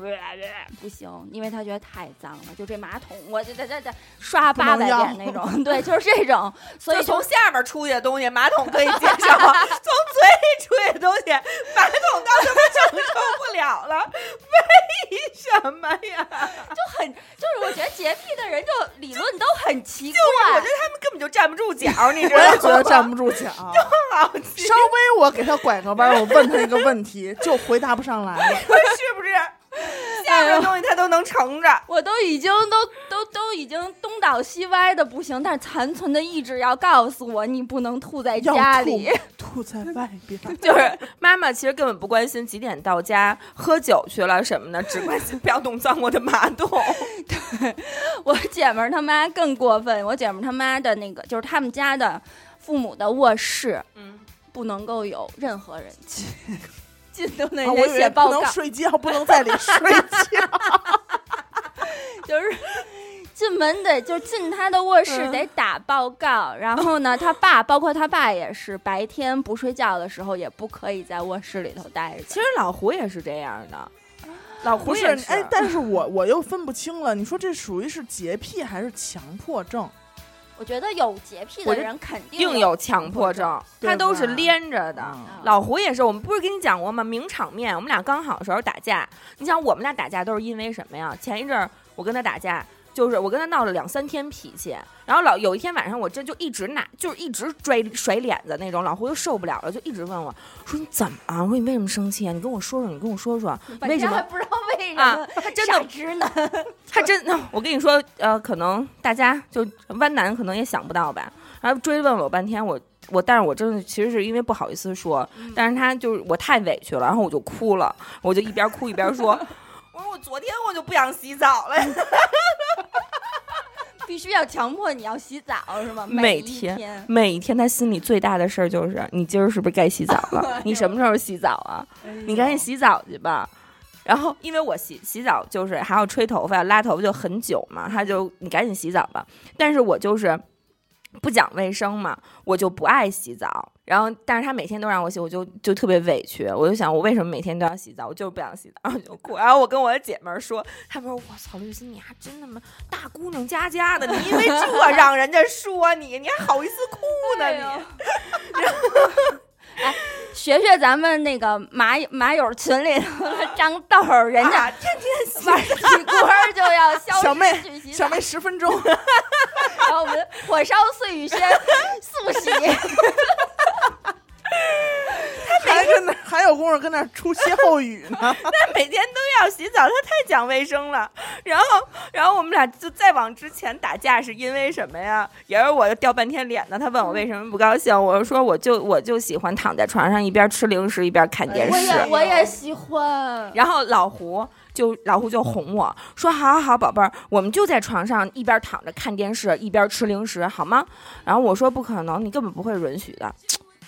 不行，因为她觉得太脏了。就这马桶，我这这这这刷八百遍那种，对，就是这种。所以就就从下边出去的东西，马桶可以接受；从嘴里出去的东西，马桶到他妈承受不了了。为什么呀？就很，就是我觉得洁癖的人就理论都很奇怪我怪觉。得他们根本就站不住脚，你知我道吗？也觉得站不住脚。稍微我给他拐个弯，我问他一个问题，就回答不上来了。是不是？下边东西他都能承着。我都已经都都都已经东倒西歪的不行，但是残存的意志要告诉我，你不能吐在家里。吐在外边，就是妈妈其实根本不关心几点到家，喝酒去了什么的，只关心不要弄脏我的马桶。对我姐们儿他妈更过分，我姐们儿他妈的那个就是他们家的父母的卧室嗯，不能够有任何人进，进都得啊我以为不人写报告能，睡觉，不能在里睡觉。就是进门得就进他的卧室嗯得打报告，然后呢，他爸包括他爸也是白天不睡觉的时候也不可以在卧室里头待着。其实老胡也是这样的，老胡是，是。哎，但是我我又分不清了，你说这属于是洁癖还是强迫症？我觉得有洁癖的人肯定硬有强迫症，他都是连着的。嗯老胡也是，我们不是跟你讲过吗？名场面，我们俩刚好的时候打架。你想，我们俩打架都是因为什么呀？前一阵儿我跟他打架，就是我跟他闹了两三天脾气，然后老有一天晚上，我真就一直拿，就是一直拽甩脸子那种。老胡就受不了了，就一直问我说：“你怎么了？我说你为什么生气啊？你跟我说说，你跟我说说。为什么还不知道为什啊么，他真傻的直男。他真的，我跟你说，呃，可能大家就弯男可能也想不到吧，然后追问我半天，我我，但是我真的其实是因为不好意思说，但是他就是我太委屈了，然后我就哭了，我就一边哭一边说，我说我昨天我就不想洗澡了，必须要强迫你要洗澡是吗？每天天，每一天他心里最大的事儿就是你今儿是不是该洗澡了？你什么时候洗澡啊？你赶紧洗澡去吧。然后，因为我洗洗澡就是还要吹头发、拉头发就很久嘛，他就你赶紧洗澡吧。但是我就是不讲卫生嘛，我就不爱洗澡。然后，但是他每天都让我洗，我就就特别委屈。我就想，我为什么每天都要洗澡？我就是不想洗澡，然 后就哭。然后我跟我的姐妹儿说，她们说：“我操，绿心，你还真他妈大姑娘家家的，你因为这 让人家说你，你还好意思哭呢对呀你？”学学咱们那个马友马友群里头的张豆儿，人家啊天天洗晚上起锅就要消小妹小妹十分钟，然后我们火烧碎雨轩速洗，还有功夫跟那儿出歇后语呢。每天都要洗澡，他太讲卫生了。然后，然后我们俩就再往之前打架，是因为什么呀？也是我掉半天脸呢。他问我为什么不高兴，我说我就我就喜欢躺在床上一边吃零食一边看电视。我也我也喜欢。然后老胡就老胡就哄我说：“好好好，宝贝儿，我们就在床上一边躺着看电视一边吃零食，好吗？”然后我说：“不可能，你根本不会允许的。”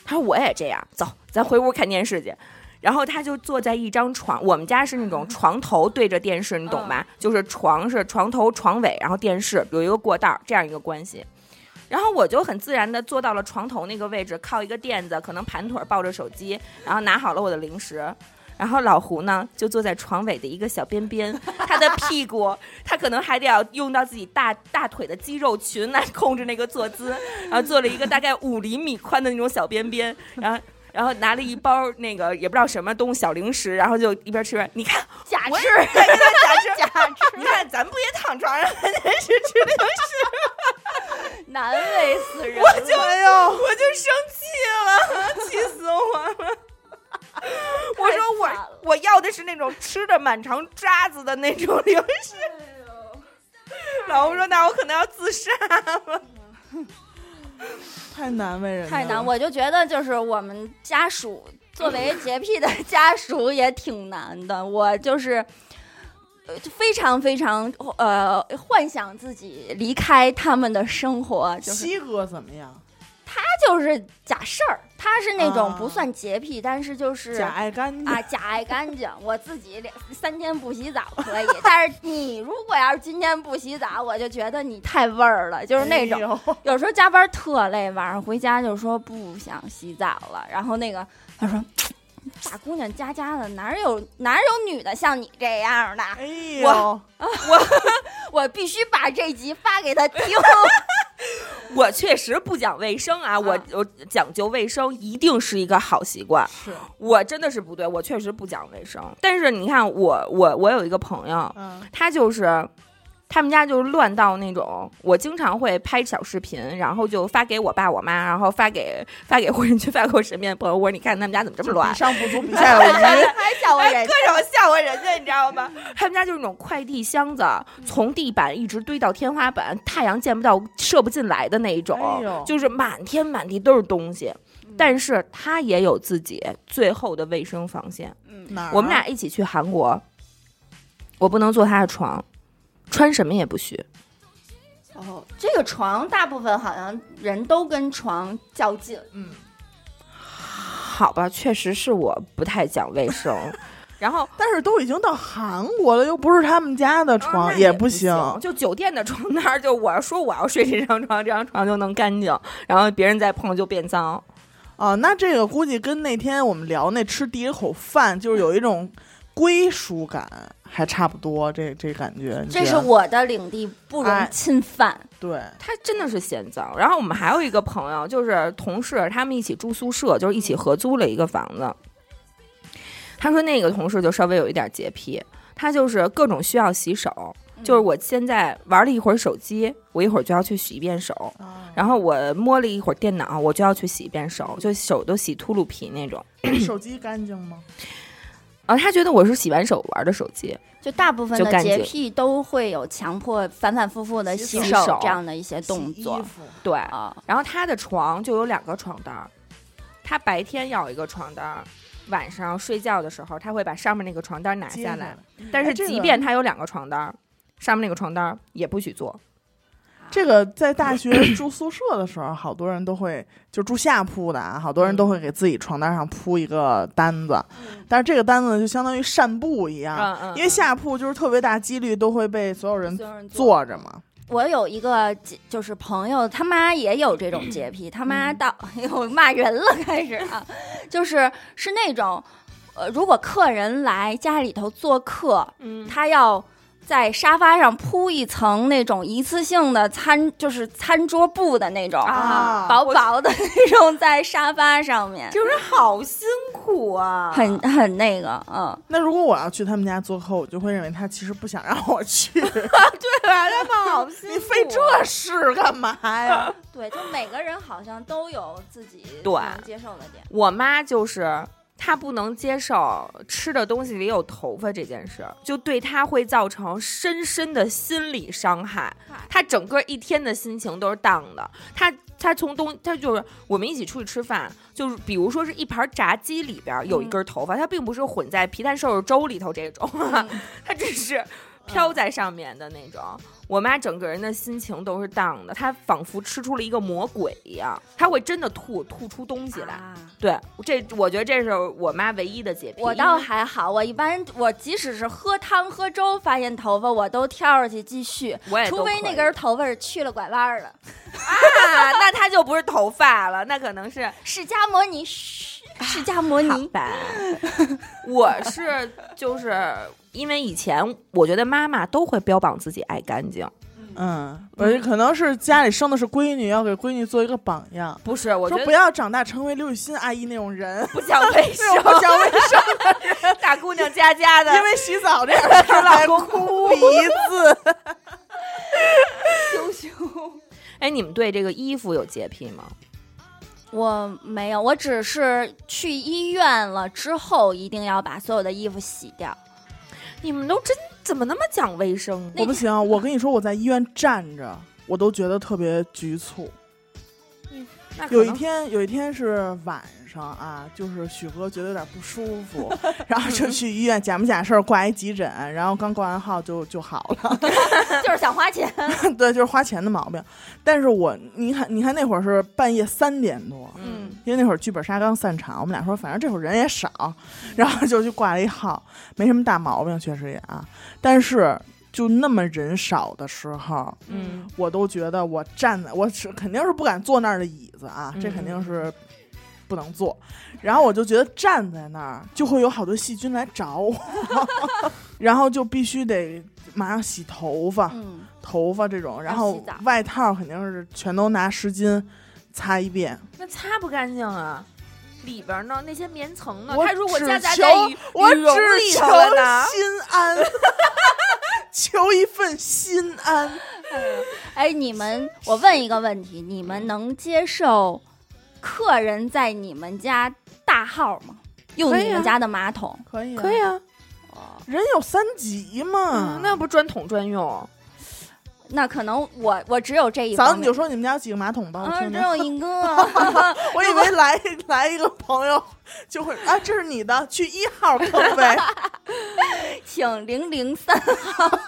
他说：“我也这样，走，咱回屋看电视去。”然后他就坐在一张床，我们家是那种床头对着电视，你懂吧？就是床是床头床尾，然后电视有一个过道，这样一个关系。然后我就很自然的坐到了床头那个位置，靠一个垫子，可能盘腿抱着手机，然后拿好了我的零食。然后老胡呢，就坐在床尾的一个小边边，他的屁股，他可能还得要用到自己大大腿的肌肉群来控制那个坐姿，然后做了一个大概五厘米宽的那种小边边，然后。然后拿了一包那个也不知道什么东西小零食，然后就一边吃边，你看假吃，假吃，假吃。你看咱不也躺床上看电视吃零食，难为死人。我就哎呦，我就生气了，气死我了。我说我我要的是那种吃的满肠渣子的那种零食。老吴说那我可能要自杀了。太难为人，太难。我就觉得，就是我们家属作为 洁癖的家属也挺难的。我就是呃非常非常呃幻想自己离开他们的生活。西哥怎么样？他就是假事儿，他是那种不算洁癖，但是就是假爱干净啊，假爱干净。我自己两三天不洗澡可以，但是你如果要是今天不洗澡，我就觉得你太味儿了，就是那种 有时候加班特累，晚上回家就说不想洗澡了。然后那个他说，大姑娘家家的，哪有哪有女的像你这样的？哎呦，我 我我必须把这集发给他听。我确实不讲卫生啊，我我讲究卫生一定是一个好习惯。是我真的是不对，我确实不讲卫生。但是你看，我我我有一个朋友，他就是。他们家就是乱到那种，我经常会拍小视频，然后就发给我爸我妈，然后发给发给或者去发给我身边的朋友。我说你看他们家怎么这么乱，比上不足，比下有余，还笑话人，各种笑话人家，你知道吗？他们家就是那种快递箱子，从地板一直堆到天花板，太阳见不到，射不进来的那一种，就是满天满地都是东西。但是他也有自己最后的卫生防线。嗯，我们俩一起去韩国，我不能坐他的床。穿什么也不许。哦，这个床大部分好像人都跟床较劲。嗯，好吧，确实是我不太讲卫生。然后，但是都已经到韩国了，又不是他们家的床，也不行。就酒店的床单，就我要说我要睡这张床，这张床就能干净，然后别人再碰就变脏。哦，那这个估计跟那天我们聊那吃第一口饭，就是有一种归属感。还差不多，这这感觉。这是我的领地，不容侵犯。对，他真的是嫌脏。然后我们还有一个朋友，就是同事，他们一起住宿舍，就是一起合租了一个房子。他说那个同事就稍微有一点洁癖，他就是各种需要洗手，就是我现在玩了一会儿手机，我一会儿就要去洗一遍手。然后我摸了一会儿电脑，我就要去洗一遍手，就手都洗秃噜皮那种。手机干净吗？啊，他觉得我是洗完手玩的手机，就大部分的洁癖都会有强迫反反复复的洗手这样的一些动作。对啊，然后他的床就有两个床单儿，他白天要一个床单儿，晚上睡觉的时候他会把上面那个床单拿下来。但是即便他有两个床单儿，上面那个床单儿也不许做。这个在大学 住宿舍的时候，好多人都会就住下铺的啊，好多人都会给自己床单上铺一个单子，但是这个单子就相当于扇布一样，因为下铺就是特别大几率都会被所有人坐着嘛。我有一个就是朋友，他妈也有这种洁癖，他妈到 又骂人了，开始啊，就是是那种呃，如果客人来家里头做客，嗯，他要。在沙发上铺一层那种一次性的餐，就是餐桌布的那种啊，薄薄的那种，在沙发上面，就是好辛苦啊，很很那个，嗯。那如果我要去他们家做客，我就会认为他其实不想让我去，对吧？他们好辛苦，你费这事干嘛呀？对，就每个人好像都有自己对接受的点。我妈就是。他不能接受吃的东西里有头发这件事，就对他会造成深深的心理伤害。他整个一天的心情都是荡的。他他从东他就是我们一起出去吃饭，就是比如说是一盘炸鸡里边有一根头发，他并不是混在皮蛋瘦肉粥里头这种，他只是飘在上面的那种。我妈整个人的心情都是荡的，她仿佛吃出了一个魔鬼一样，她会真的吐吐出东西来。啊对，这我觉得这是我妈唯一的洁癖。我倒还好，我一般我即使是喝汤喝粥发现头发，我都跳上去继续，我也除非那根头发是去了拐弯儿的。啊，那她就不是头发了，那可能是释迦摩尼，嘘释迦摩尼，吧。我是就是因为以前我觉得妈妈都会标榜自己爱干净，嗯，我觉得可能是家里生的是闺女，要给闺女做一个榜样。不是？我觉得说不要长大成为刘雨欣阿姨那种人，不讲卫生 不讲卫生，大姑娘家家的，因为洗澡这样事儿还哭鼻子。羞羞。哎，你们对这个衣服有洁癖吗？我没有，我只是去医院了之后，一定要把所有的衣服洗掉。你们都真怎么那么讲卫生呢？我不行，我跟你说，我在医院站着，我都觉得特别局促。有一天，有一天是晚上啊，就是许哥觉得有点不舒服，然后就去医院假模假式挂一急诊，然后刚挂完号就就好了。就是想花钱。对，就是花钱的毛病。但是我你看，你看那会儿是半夜三点多，嗯，因为那会儿剧本杀刚散场，我们俩说反正这会儿人也少，然后就去挂了一号，没什么大毛病，确实也啊。但是就那么人少的时候，嗯，我都觉得我站在我是肯定是不敢坐那儿的椅子啊，这肯定是不能坐。然后我就觉得站在那儿就会有好多细菌来找我，然后就必须得马上洗头发，嗯，头发这种，然后外套肯定是全都拿湿巾擦一遍。那擦不干净啊。里边呢那些棉层呢？我它如果只夹杂求在羽我只求？心安，求一份心安。哎，你们，我问一个问题，你们能接受客人在你们家大号吗？用你们家的马桶？可以、可以，啊，人有三级嘛。嗯，那不专桶专用。那可能我我只有这一早方面。你就说你们家有几个马桶吧，我啊，听听。只有一个。我以为来来一个朋友就会啊，这是你的，去一号坑呗。请零零三号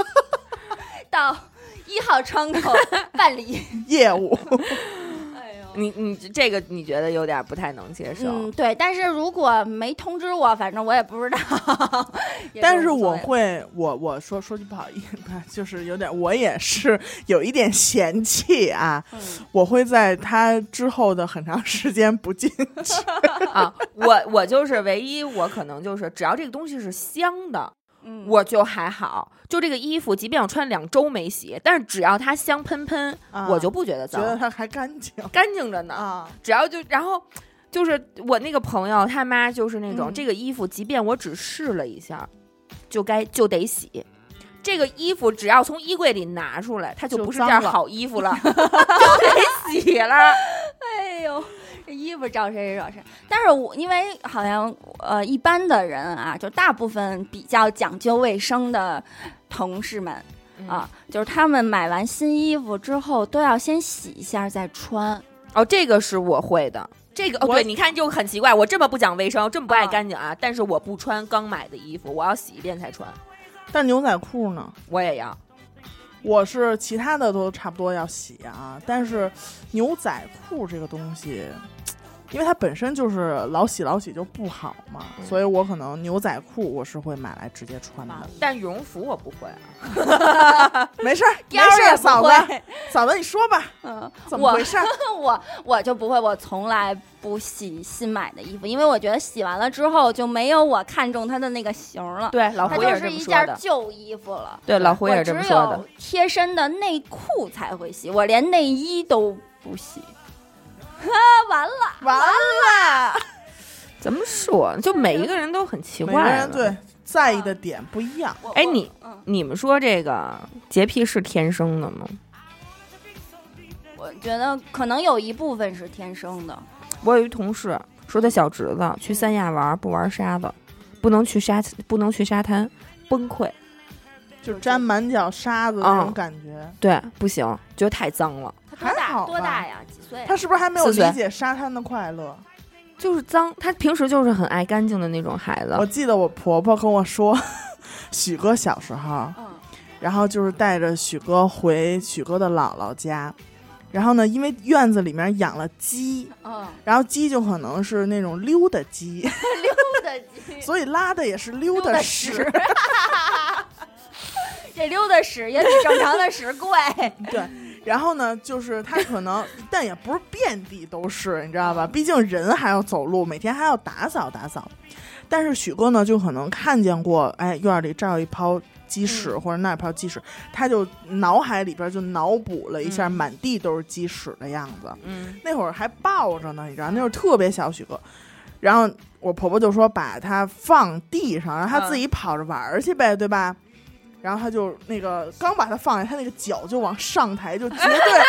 到一号窗口办理。业务，你你这个你觉得有点不太能接受？嗯，对，但是如果没通知我，反正我也不知道。但是我会，我我说说句不好意思，就是有点，我也是有一点嫌弃啊。嗯我会在他之后的很长时间不进去 啊，我我就是唯一，我可能就是只要这个东西是香的，嗯，我就还好。就这个衣服，即便我穿两周没洗，但是只要它香喷喷，啊我就不觉得脏，觉得它还干净干净着呢。啊。只要就然后就是我那个朋友他妈就是那种、嗯这个衣服，即便我只试了一下，就该就得洗。这个衣服只要从衣柜里拿出来，它就就不是件好衣服了，就得洗了。哎呦，这衣服找谁惹谁？但是我因为好像呃，一般的人啊，就大部分比较讲究卫生的同事们嗯啊，就是他们买完新衣服之后都要先洗一下再穿。哦，这个是我会的。这个哦，对，你看就很奇怪，我这么不讲卫生，这么不爱啊干净啊，但是我不穿刚买的衣服，我要洗一遍才穿，但牛仔裤呢？我也要。我是其他的都差不多要洗啊，但是牛仔裤这个东西，因为它本身就是老洗老洗就不好嘛，嗯所以我可能牛仔裤我是会买来直接穿的。但羽绒服我不会啊。没事儿，没事儿也事儿，嫂子，嫂子你说吧，嗯，怎么回事儿？我我就不会，我从来不洗新买的衣服，因为我觉得洗完了之后就没有我看中它的那个型儿了，对，老它胡也是是一件这么说的。旧衣服了。对，老胡也是这么说的我只。有贴身的内裤才会洗，我连内衣都不洗。啊，完了，完了，怎么说？就每一个人都很奇每怪人对在意的点不一样。哎你嗯，你们说这个洁癖是天生的吗？我觉得可能有一部分是天生的。我有一同事，说他小侄子去三亚玩不玩沙子，不能去沙不能去沙滩，崩溃。就沾满脚沙子那种嗯感觉。对，不行，觉得太脏了，他多大还好吧多大呀？他是不是还没有理解沙滩的快乐？就是脏。他平时就是很爱干净的那种孩子。我记得我婆婆跟我说，许哥小时候，嗯然后就是带着许哥回许哥的姥姥家，然后呢，因为院子里面养了鸡，嗯，然后鸡就可能是那种溜达鸡，溜达鸡，所以拉的也是溜达屎。屎。这溜达屎也比正常的屎贵。对，然后呢，就是他可能，但也不是遍地都是，你知道吧？毕竟人还要走路，每天还要打扫打扫。但是许哥呢，就可能看见过，哎，院里这儿有一泡鸡屎，嗯或者那儿有泡鸡屎，他就脑海里边就脑补了一下，嗯满地都是鸡屎的样子。嗯，那会儿还抱着呢，你知道，那会儿特别小，许哥。然后我婆婆就说把它放地上，让它自己跑着玩儿去呗，对吧？然后他就那个刚把它放下，他那个脚就往上抬，就绝对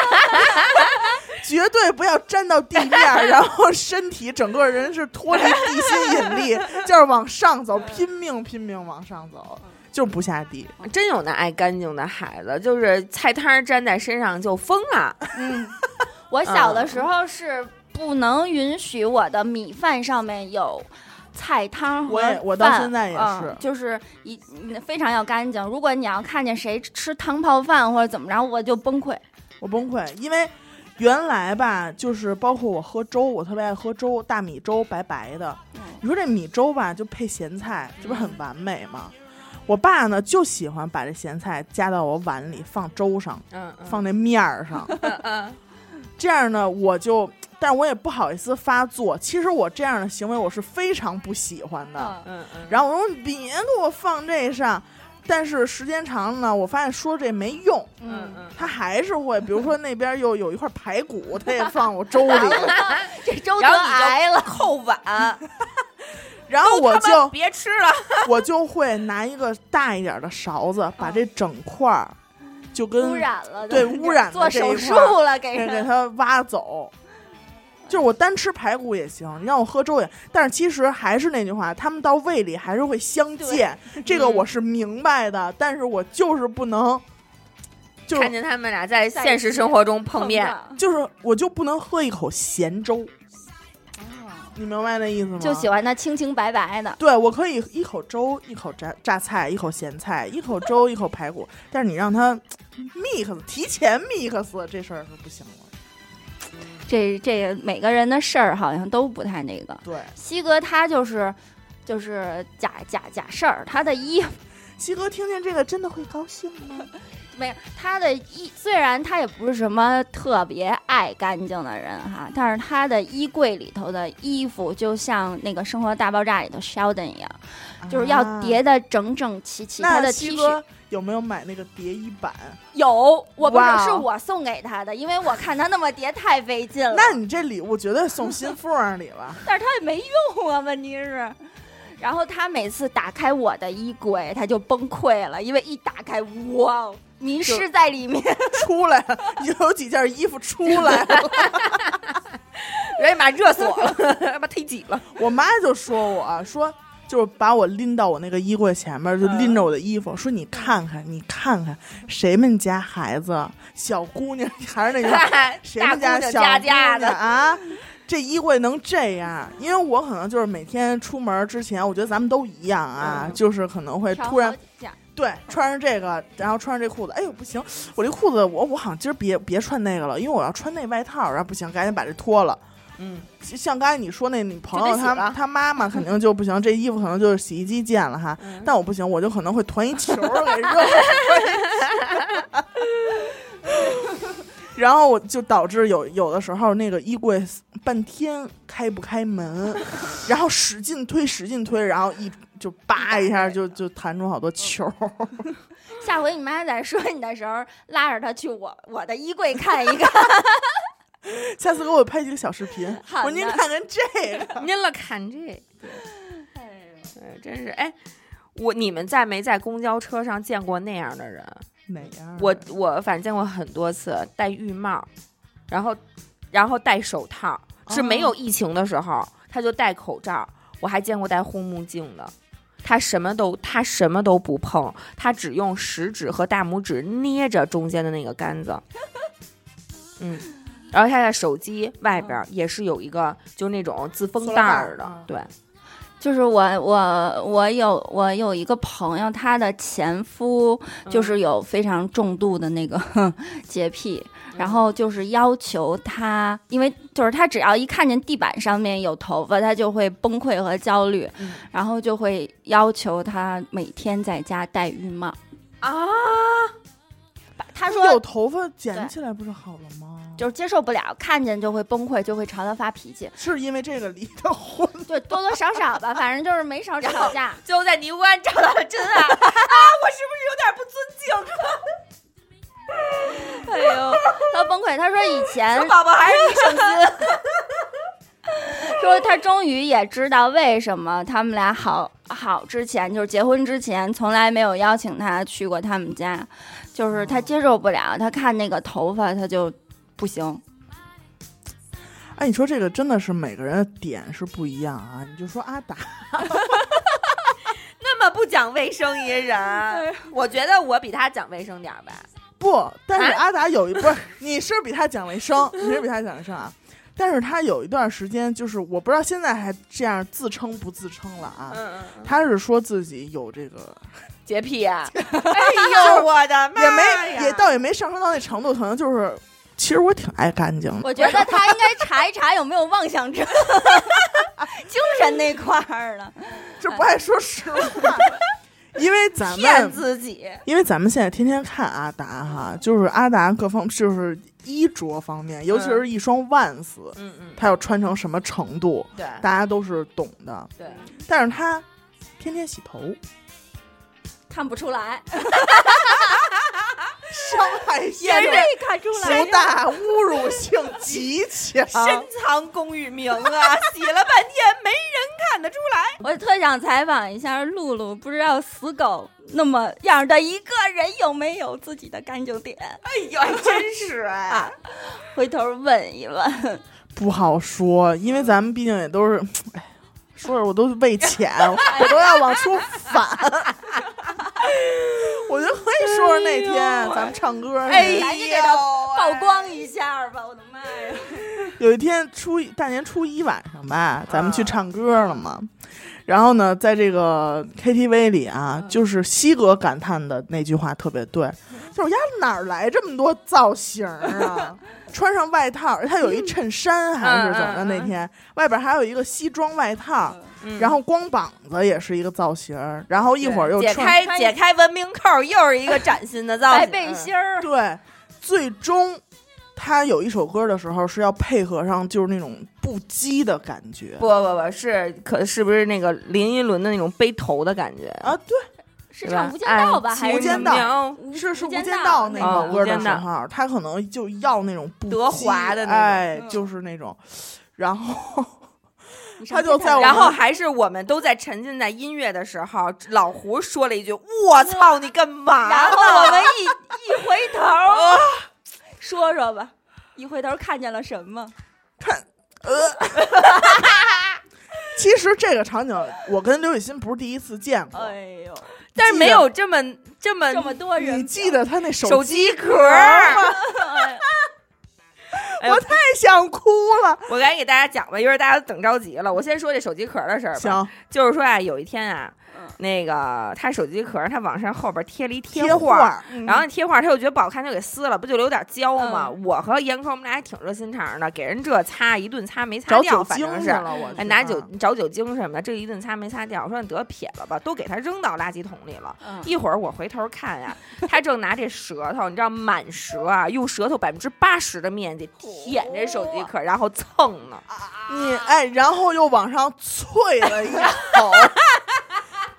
绝对不要沾到地面，然后身体整个人是脱离地心引力，就是往上走，拼命拼命往上走，就是不下地。真有那爱干净的孩子，就是菜摊儿粘在身上就疯了。嗯，我小的时候是不能允许我的米饭上面有。菜汤和我也我到饭现在也嗯是就是一嗯非常要干净。如果你要看见谁吃汤泡饭或者怎么着，我就崩溃。我崩溃，因为原来吧，就是包括我喝粥，我特别爱喝粥，大米粥白白的。嗯你说这米粥吧，就配咸菜，这不是很完美吗？我爸呢就喜欢把这咸菜加到我碗里，放粥上，嗯，放那面儿上。嗯 这样呢，我就，但我也不好意思发作。其实我这样的行为，我是非常不喜欢的。嗯嗯嗯，然后我说你别给我放这上，但是时间长了呢，我发现说这没用。嗯嗯，他还是会，比如说那边又有一块排骨，他也放我粥里，这粥得癌了。扣碗，然后我就别吃了。我就会拿一个大一点的勺子，把这整块儿就跟污染了，对污染的做这一手块儿术了，给给给人。它挖走。就是我单吃排骨也行，你让我喝粥也，但是其实还是那句话，他们到胃里还是会相见，这个嗯我是明白的，但是我就是不能，就看见他们俩在现实生活中碰面，就是我就不能喝一口咸粥，你明白那意思吗？就喜欢它清清白白的。对，我可以一口粥，一口榨榨菜，一口咸菜，一口粥，一口排骨。但是你让它 mix 提前 mix 这事儿是不行了。这这每个人的事儿好像都不太那个。对，西哥他就是就是假假假事儿，他的衣服 西哥听见这个真的会高兴吗？没有他的衣，虽然他也不是什么特别爱干净的人哈，但是他的衣柜里头的衣服就像那个《生活大爆炸》里头 Sheldon 一样，就是要啊叠的整整齐齐。他的 T 恤有没有买那个叠衣板？有，我不哇是是我送给他的，因为我看他那么叠太费劲了。那你这礼物绝对送心缝儿里了。但是他也没用啊，问题是。然后他每次打开我的衣柜，他就崩溃了，因为一打开，哇，迷失在里面。出来了，有几件衣服出来了。人家妈热死我了，把忒挤了。我妈就说我说，就是把我拎到我那个衣柜前面，就拎着我的衣服，说你看看，你看看，谁们家孩子小姑娘，还是那个，谁们家家姑娘的，啊？这衣柜能这样？因为我可能就是每天出门之前，我觉得咱们都一样啊，嗯就是可能会突然，对穿上这个，然后穿上这裤子，哎呦不行，我这裤子我我好像今儿别别穿那个了，因为我要穿那外套，然后不行，赶紧把这脱了。嗯，像刚才你说那女朋友，就得洗了她她妈妈肯定就不行，这衣服可能就是洗衣机见了哈。嗯但我不行，我就可能会团一球儿给扔 然后我就导致有有的时候那个衣柜半天开不开门，然后使劲推使劲推，然后一就叭一下就就弹出好多球儿。下回你妈在说你的时候，拉着她去我我的衣柜看一看。下次给我拍几个小视频，我您看 看这个。您了看这，对，真是哎，我你们在没在公交车上见过那样的人？哪样啊？我我反正见过很多次，戴浴帽，然后然后戴手套，是没有疫情的时候，他就戴口罩。我还见过戴护目镜的，他什么都他什么都不碰，他只用食指和大拇指捏着中间的那个杆子。嗯，然后他的手机外边也是有一个，就是那种自封袋儿的对，就是我我我有我有一个朋友，他的前夫就是有非常重度的那个 洁癖，然后就是要求他，因为就是他只要一看见地板上面有头发，他就会崩溃和焦虑，嗯。然后就会要求他每天在家戴浴帽。啊，他说有说头发对剪起来不就好了吗？就是接受不了，看见就会崩溃，就会朝他发脾气。是因为这个离的婚，对，多多少少吧，反正就是没少吵架。最后在尼姑庵找到了真爱 啊！我是不是有点不尊敬？哎呦，他崩溃。他说以前宝宝还是你省心。说他终于也知道为什么他们俩好好之前，就是结婚之前，从来没有邀请他去过他们家，就是他接受不了，他看那个头发他就不行。哎，你说这个真的是每个人的点是不一样啊！你就说阿达，那么不讲卫生一人，我觉得我比他讲卫生点儿吧。不，但是啊阿达有一不是，你是比他讲卫生，你是比他讲卫生啊。但是他有一段时间，就是我不知道现在还这样自称不自称了啊。嗯嗯，他是说自己有这个，洁癖啊！哎呦，我的妈也呀！没也倒也没上升到那程度，可能就是，其实我挺爱干净的。我觉得他应该查一查有没有妄想症，精神那块儿的。这不爱说实话，因为咱骗们自己。因为咱们现在天天看阿达哈，就是阿达各方就是衣着方面，尤其是一双万斯，嗯嗯，他要穿成什么程度，对大家都是懂的。对，但是他天天洗头，看不出来，伤害出不大，侮辱性极强。深藏功与名啊！洗了半天没人看得出来。我特想采访一下露露，不知道死狗那么样的一个人有没有自己的干净点？哎呦，还真是哎！回头问一问。不好说，因为咱们毕竟也都是，哎，说着我都胃浅，我都要往出反。我就可以说说那天咱们唱歌那个，哎赶紧给他曝光一下吧！我的妈呀！有一天初一大年初一晚上吧，咱们去唱歌了嘛。然后呢，在这个 KTV 里啊，就是西哥感叹的那句话特别对，就是呀哪儿来这么多造型啊？穿上外套，他有一衬衫还是怎么的？那天外边还有一个西装外套，嗯。然后光膀子也是一个造型，然后一会儿又解穿开解开文明扣，又是一个崭新的造型。白背心儿，对，最终他有一首歌的时候是要配合上就是那种不羁的感觉。不不不是，可是不是那个林依轮的那种背头的感觉？啊，对，是唱《无间道》吧？还是无间道。道是是《无间无间道》那那个首歌的哦无间道。时候，他可能就要那种不德羁华的那种。哎，嗯。就是那种，然后他就在我们后还是我们都在沉浸在音乐的时候，老胡说了一句：“我操，你干嘛呢？”然后我们一一回头，说说吧，一回头看见了什么？看，呃 其实这个场景我跟刘雨欣不是第一次见过，哎呦，但是没有这么这么这么多人，你记得他那手手机机壳儿。哎我太想哭了。我赶紧给大家讲吧，一会儿大家都等着急了。我先说这手机壳的事儿吧。行，就是说啊，有一天啊，嗯那个他手机壳他往上后边贴了一贴画然后那贴画他又觉得不好看，就给撕了，不就留点胶吗？嗯我和严科我们俩还挺热心肠的，给人这擦一顿擦没擦掉，反正是。去了，我哎，拿酒啊找酒精什么的，这一顿擦没擦掉。我说你得撇了吧，都给他扔到垃圾桶里了。嗯一会儿我回头看呀，他正拿这舌头，你知道满舌啊，用舌头百分之八十的面积舔着手机壳，然后蹭呢。你哎，然后又往上啐了一口，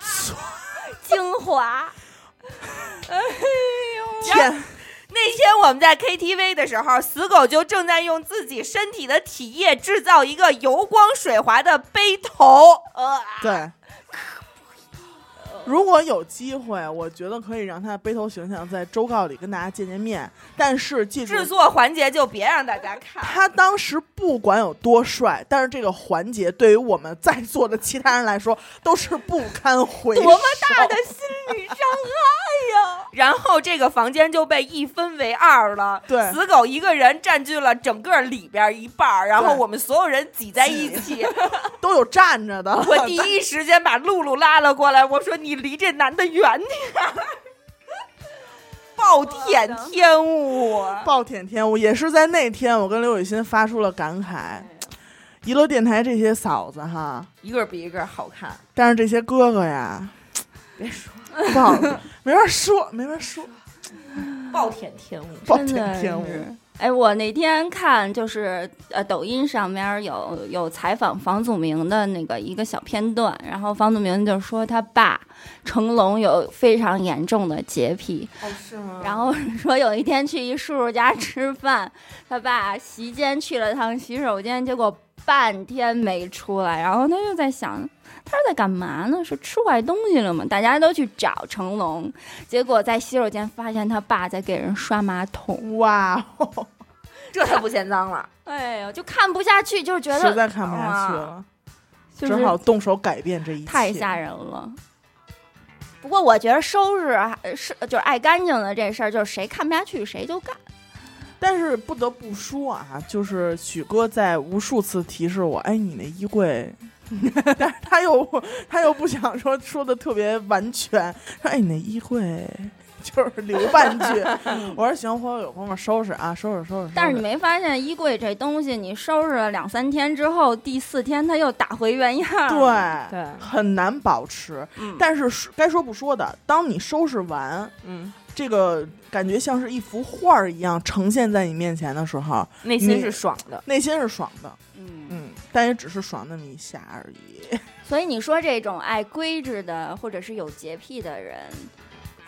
精华，天，那天我们在 KTV 的时候，死狗就正在用自己身体的体液制造一个油光水滑的杯头。呃，对。如果有机会，我觉得可以让他的背头形象在周告里跟大家见见面。但是记住，制作环节就别让大家看。他当时不管有多帅，但是这个环节对于我们在座的其他人来说都是不堪回首。多么大的心理伤害呀！然后这个房间就被一分为二了，对死狗一个人占据了整个里边一半儿，然后我们所有人挤在一起。都有站着的。我第一时间把露露拉了过来，我说你离这男的远点儿。暴殄天物，暴殄天物，也是在那天，我跟刘雨欣发出了感慨：娱乐电台这些嫂子哈，一个比一个好看。但是这些哥哥呀，别说不好，没法说，没法说，暴殄天物，暴殄天物。是。哎，我那天看就是呃，抖音上面有有采访房祖名的那个一个小片段，然后房祖名就说他爸成龙有非常严重的洁癖，哦是吗然后说有一天去一叔叔家吃饭，他爸席间去了趟洗手间，结果半天没出来，然后他就在想。他是在干嘛呢？是吃坏东西了吗？大家都去找成龙，结果在洗手间发现他爸在给人刷马桶。哇，哦 这才不嫌脏了。哎呦，就看不下去，就是觉得实在看不下去了，就是只好动手改变这一切。太吓人了。不过我觉得收拾还是就是爱干净的这事儿，就是谁看不下去谁就干。但是不得不说啊，就是许哥在无数次提示我，哎，你那衣柜，但是他又他又不想说说的特别完全，说哎，你那衣柜就是留 半句。我说行，回头有功夫收拾啊，收拾收拾。但是你没发现衣柜这东西，你收拾了两三天之后，第四天它又打回原样。对对，很难保持。嗯，但是该说不说的，当你收拾完，嗯，这个感觉像是一幅画儿一样呈现在你面前的时候，内心是爽的。内心是爽的，嗯，嗯，但也只是爽那么一下而已。所以你说这种爱规制的，或者是有洁癖的人。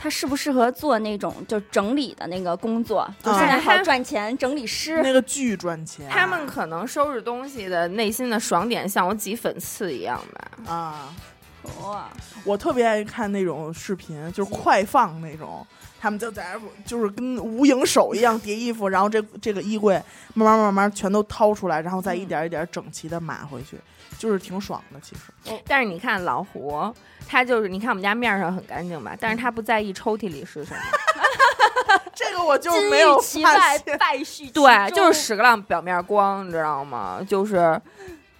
他适不适合做那种就整理的那个工作？就现在好赚钱，整理师。那个巨赚钱，他们可能收拾东西的内心的爽点像我挤粉刺一样吧。啊，哇，我特别爱看那种视频，就是快放那种，他们就在就是跟无影手一样叠衣服，然后这这个衣柜慢慢慢慢全都掏出来，然后再一点一点整齐的码回去，就是挺爽的。其实，但是你看老胡，他就是你看我们家面上很干净吧，但是他不在意抽屉里是什么。这个我就没有玉其发，现。败絮对，就是屎壳郎表面光，你知道吗？就是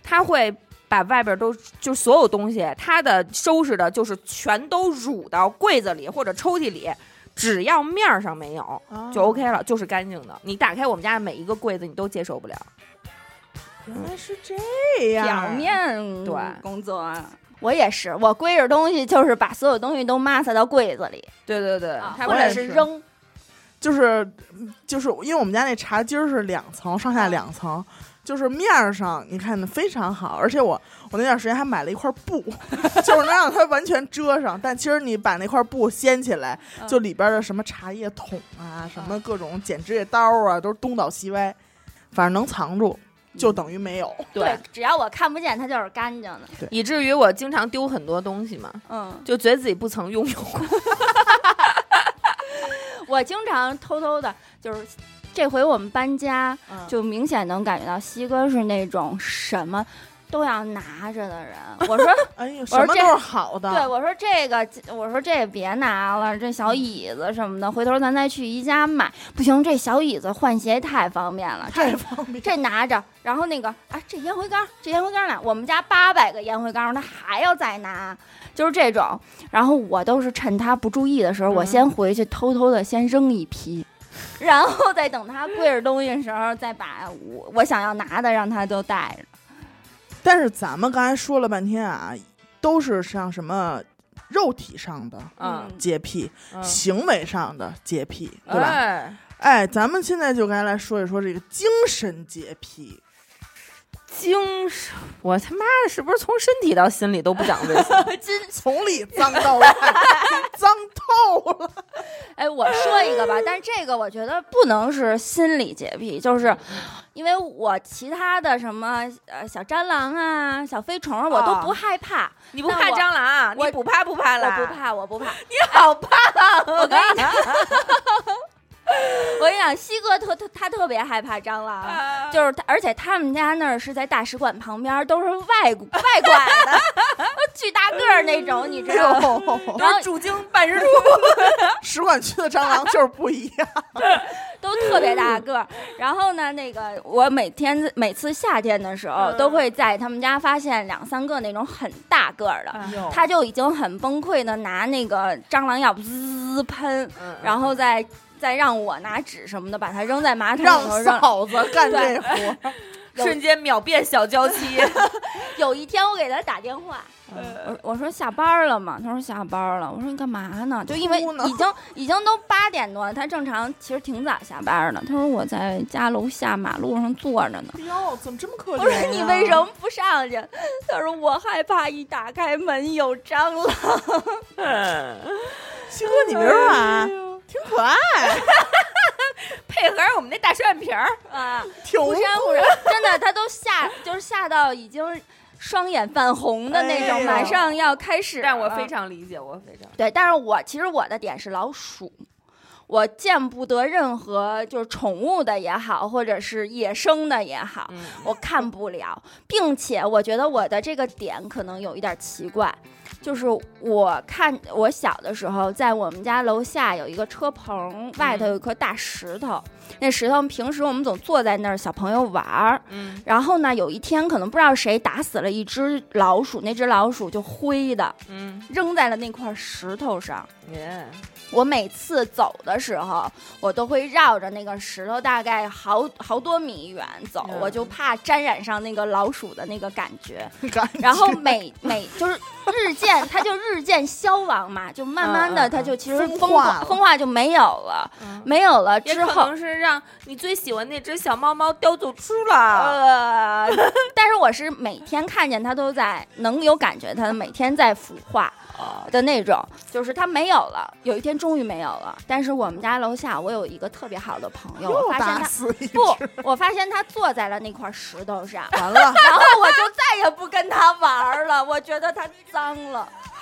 他会把外边都就所有东西，他的收拾的就是全都褥到柜子里或者抽屉里，只要面儿上没有啊就 OK 了，就是干净的。你打开我们家的每一个柜子，你都接受不了。原来是这样，表面对工作啊。我也是，我归置东西就是把所有东西都抹撒到柜子里，对对对，啊或者是是扔。就是就是因为我们家那茶几儿是两层，上下两层。就是面儿上，你看的非常好，而且我我那段时间还买了一块布，就是能让它完全遮上。但其实你把那块布掀起来，嗯就里边的什么茶叶桶啊，什么各种剪指甲刀啊，都是东倒西歪，反正能藏住，就等于没有。对，只要我看不见，它就是干净的。以至于我经常丢很多东西嘛，嗯，就觉得自己不曾拥有过。我经常偷偷的，就是这回我们搬家，嗯就明显能感觉到西哥是那种什么都要拿着的人。我说，哎呀，说这什么都是好的。对，我说这个，我说这别拿了，这小椅子什么的，回头咱再去宜家买。不行，这小椅子换鞋太方便了，这太方便。这拿着，然后那个啊，这烟灰缸，这烟灰缸呢？我们家八百个烟灰缸，他还要再拿，就是这种。然后我都是趁他不注意的时候，我嗯先回去偷偷的先扔一批，然后再等他跪着东西的时候，再把我我想要拿的让他都带着。但是咱们刚才说了半天啊，都是像什么肉体上的嗯洁癖、嗯行为上的洁癖，对吧？哎哎，咱们现在就该来说一说这个精神洁癖。精神，我他妈的是不是从身体到心里都不讲卫生？从里脏到外，脏透了。哎，我说一个吧，但是这个我觉得不能是心理洁癖，就是因为我其他的什么呃小蟑螂啊、小飞虫儿我都不害怕，你不怕蟑螂？我你不怕不怕了？我不，怕，我不怕。你好怕啊！我跟你讲，我跟你讲，西哥特特他特别害怕蟑螂。啊就是他，而且他们家那儿是在大使馆旁边，都是外国外拐的，巨大个儿那种，你知道吗？哟，都是驻京办事处。使馆区的蟑螂就是不一样。都特别大个儿。然后呢，那个我每天每次夏天的时候，嗯都会在他们家发现两三个那种很大个儿的，哟他就已经很崩溃的拿那个蟑螂药滋喷，嗯然后再再让我拿纸什么的把它扔在马桶上让。嫂子干这活 瞬间秒变小娇妻。有一天我给他打电话。嗯我我说下班了吗？他说下班了。我说你干嘛呢？就因为已经已经都八点多了，他正常其实挺早下班的。他说我在家楼下马路上坐着呢。哟，怎么这么可怜、我说你为什？么不上去？他说我害怕一打开门有蟑螂。星哥，你别说啊，挺可爱，配合我们那大双眼皮儿，啊，挺不山不山，真的，他都吓，就是吓到已经双眼泛红的那种，哎马上要开始了。但我非常理解，我非常对，但是我其实我的点是老鼠。我见不得任何就是宠物的也好，或者是野生的也好，嗯。我看不了，并且我觉得我的这个点可能有一点奇怪，就是我看我小的时候，在我们家楼下有一个车棚，外头有一颗大石头，那石头平时我们总坐在那儿，小朋友玩儿。嗯然后呢，有一天可能不知道谁打死了一只老鼠，那只老鼠就灰的嗯，扔在了那块石头上。耶，我每次走的时候，我都会绕着那个石头，大概好好多米远走，嗯我就怕沾染上那个老鼠的那个感觉。感觉然后每每就是日渐，它就日渐消亡嘛，就慢慢的它就其实风风化了风化就没有了，嗯没有了之后。能是让你最喜欢那只小猫猫叼走吃了。呃，但是我是每天看见它都在，能有感觉它每天在腐化的那种，就是它没有了，有一天终于没有了。但是我们家楼下我有一个特别好的朋友，我发现他不，我发现他坐在了那块石头上，完了，然后我就再也不跟他玩了，我觉得他脏了。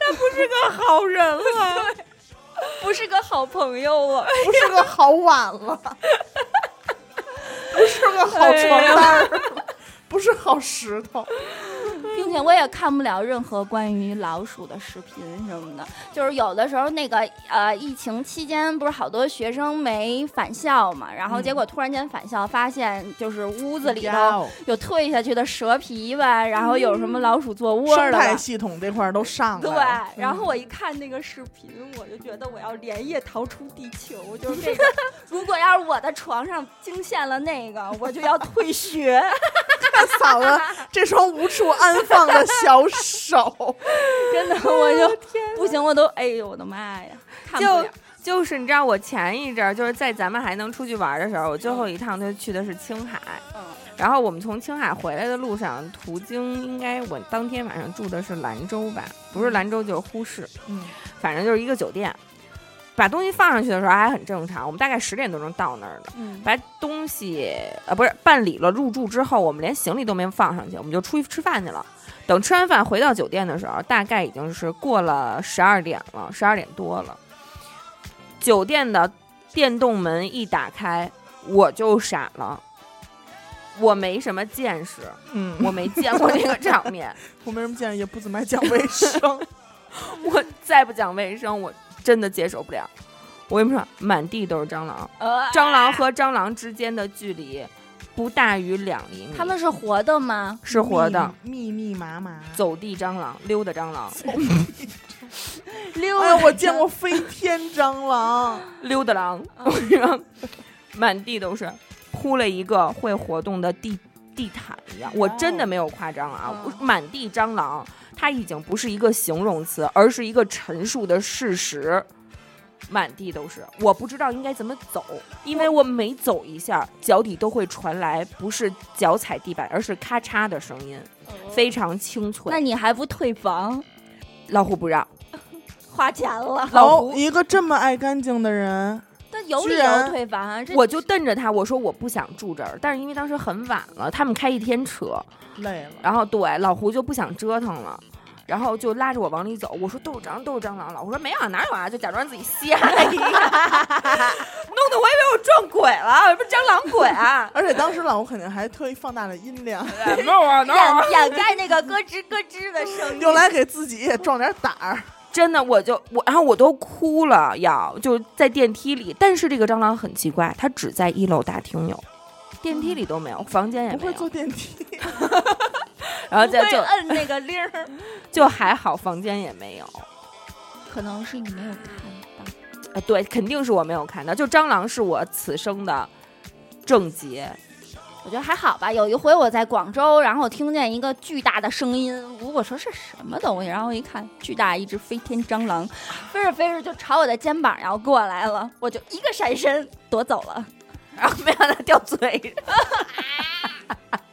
他不是个好人了，不是个好朋友了！不是个好碗了，不是个好床单儿，不是好石头。我也看不了任何关于老鼠的视频什么的。就是有的时候那个呃，疫情期间不是好多学生没返校嘛，然后结果突然间返校，发现就是屋子里头头有退下去的蛇皮吧，然后有什么老鼠做窝生。态系统这块儿都上了对，然后我一看那个视频，我就觉得我要连夜逃出地球，就是。如果要是我的床上惊现了那个，我就要退学。看嫂子这双无处安放的小手，真的，我就 不行，我都哎呦我的妈呀，看不就了。就是你知道，我前一阵儿就是在咱们还能出去玩的时候，我最后一趟就去的是青海。嗯然后我们从青海回来的路上，途经应该我当天晚上住的是兰州吧，不是兰州就是呼市，嗯，反正就是一个酒店。把东西放上去的时候还很正常，我们大概十点多钟到那儿的。嗯把东西呃不是办理了入住之后，我们连行李都没放上去，我们就出去吃饭去了。等吃完饭回到酒店的时候，大概已经是过了十二点了，十二点多了。酒店的电动门一打开，我就傻了。我没什么见识，嗯，我没见过那个 场面。我没什么见识，也不怎么爱讲卫生。我再不讲卫生，我真的接受不了。我跟你们说，满地都是蟑螂，呃，蟑螂和蟑螂之间的距离不大于两厘米。他们是活的吗？是活的，密密麻麻。走地蟑螂、溜达蟑螂、溜 哎呀，我见过飞天蟑螂，溜达狼，满地都是，铺了一个会活动的地地毯一样。我真的没有夸张啊，满地蟑螂，它已经不是一个形容词，而是一个陈述的事实。满地都是，我不知道应该怎么走，因为我每走一下，脚底都会传来不是脚踩地板，而是咔嚓的声音，非常清脆。那你还不退房？老虎不让，花钱了，老一个这么爱干净的人，但有理由退房啊！我就瞪着他，我说我不想住这儿，但是因为当时很晚了，他们开一天车，累了。然后对老胡就不想折腾了。然后就拉着我往里走，我说都是蟑螂，都是蟑螂。了。我说没有啊，哪有啊？就假装自己瞎一样，弄得我以为我撞鬼了，我不是蟑螂鬼啊 而且当时老吴肯定还特意放大了音量，没有啊，哪有啊？掩掩盖那个咯吱咯吱的声音。用来给自己也壮点胆儿。真的，我就我，然后我都哭了，要就在电梯里。但是这个蟑螂很奇怪，它只在一楼大厅有，电梯里都没有，房间也没有。不会坐电梯，然后就就摁那个铃儿，就还好，房间也没有。可能是你没有看到。呃，对，肯定是我没有看到。就蟑螂是我此生的症结。我觉得还好吧。有一回我在广州，然后我听见一个巨大的声音，我说是什么东西，然后一看，巨大一只飞天蟑螂，飞着飞着就朝我的肩膀要过来了，我就一个闪身躲走了。然后没想到掉嘴上，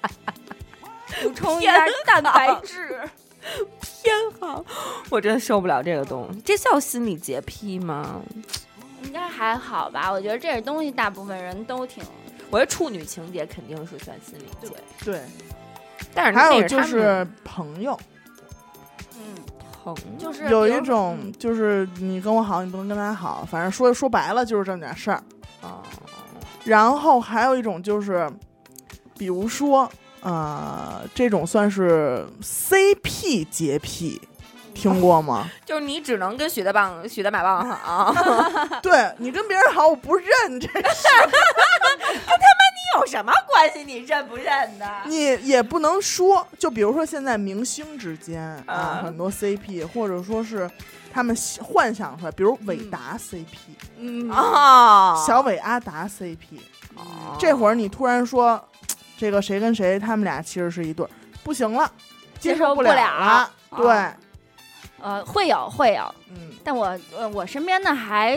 补充一下蛋白质。偏好，我真的受不了这个东西。这叫心理洁癖吗？应该还好吧，我觉得这个东西大部分人都挺。我觉得处女情节肯定是算心理洁，对，但是还有就是朋友，嗯，朋友就是有一种就是你跟我好，你不能跟他好，反正说说白了就是这么点事儿。啊，然后还有一种就是，比如说，呃，这种算是 CP 洁癖，听过吗？就是你只能跟许大棒、许大马棒好，对你跟别人好，我不认这事，你有什么关系？你认不认的？你也不能说。就比如说现在明星之间啊，啊很多 CP，或者说是他们幻想出来，比如伟达 CP、嗯哦，小伟阿达 CP，哦这会儿你突然说这个谁跟谁，他们俩其实是一对儿，不行了，接接受不了了。对，啊呃会有会有，嗯，但我呃我身边的还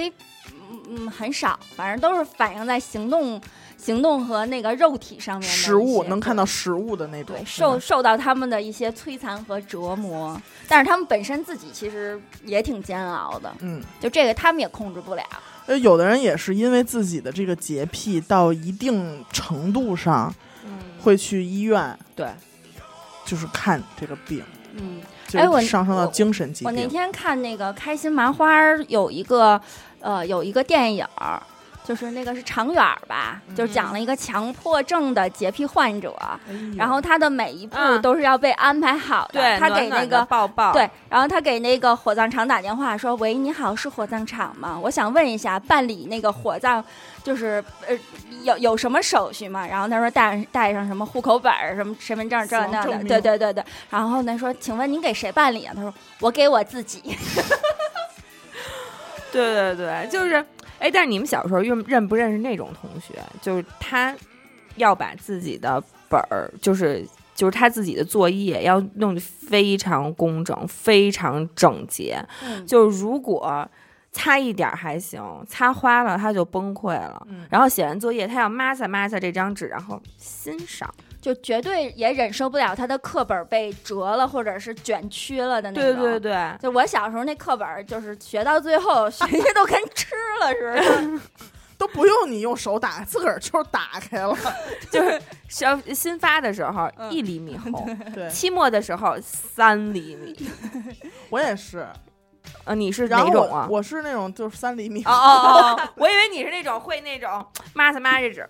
嗯嗯很少，反正都是反映在行动行动和那个肉体上面的一些实物能看到食物的那种对，受受到他们的一些摧残和折磨，但是他们本身自己其实也挺煎熬的，嗯，就这个他们也控制不了。呃，有的人也是因为自己的这个洁癖到一定程度上，嗯会去医院，对，就是看这个病，嗯，就哎我是上升到精神疾病我那。天看那个开心麻花有一个呃有一个电影儿。就是那个是长远儿吧，就是讲了一个强迫症的洁癖患者，然后他的每一步嗯都是要被安排好的。对，他给那暖暖的个抱抱，对，然后他给那个火葬场打电话说：“喂，你好，是火葬场吗？我想问一下，办理那个火葬就是呃有有什么手续吗？”然后他说带上带上什么户口本儿、什么身份证这那的，对对对对。然后呢说：“请问您给谁办理啊？”他说：“我给我自己。对对对，就是，哎，但是你们小时候认认不认识那种同学？就是他要把自己的本儿，就是就是他自己的作业要弄得非常工整、非常整洁。嗯就是如果擦一点儿还行，擦花了他就崩溃了。嗯然后写完作业，他要抹擦抹擦这张纸，然后欣赏。就绝对也忍受不了他的课本被折了或者是卷曲了的那种。对对对，就我小时候那课本儿，就是学到最后，学习都跟吃了似的。都不用你用手打，自个儿就打开了。就是小新发的时候嗯一厘米厚，对，期末的时候三厘米。我也是。呃，你是哪种啊？我是那种就是三厘米哦，哦哦，我以为你是那种会那种抹擦抹擦纸。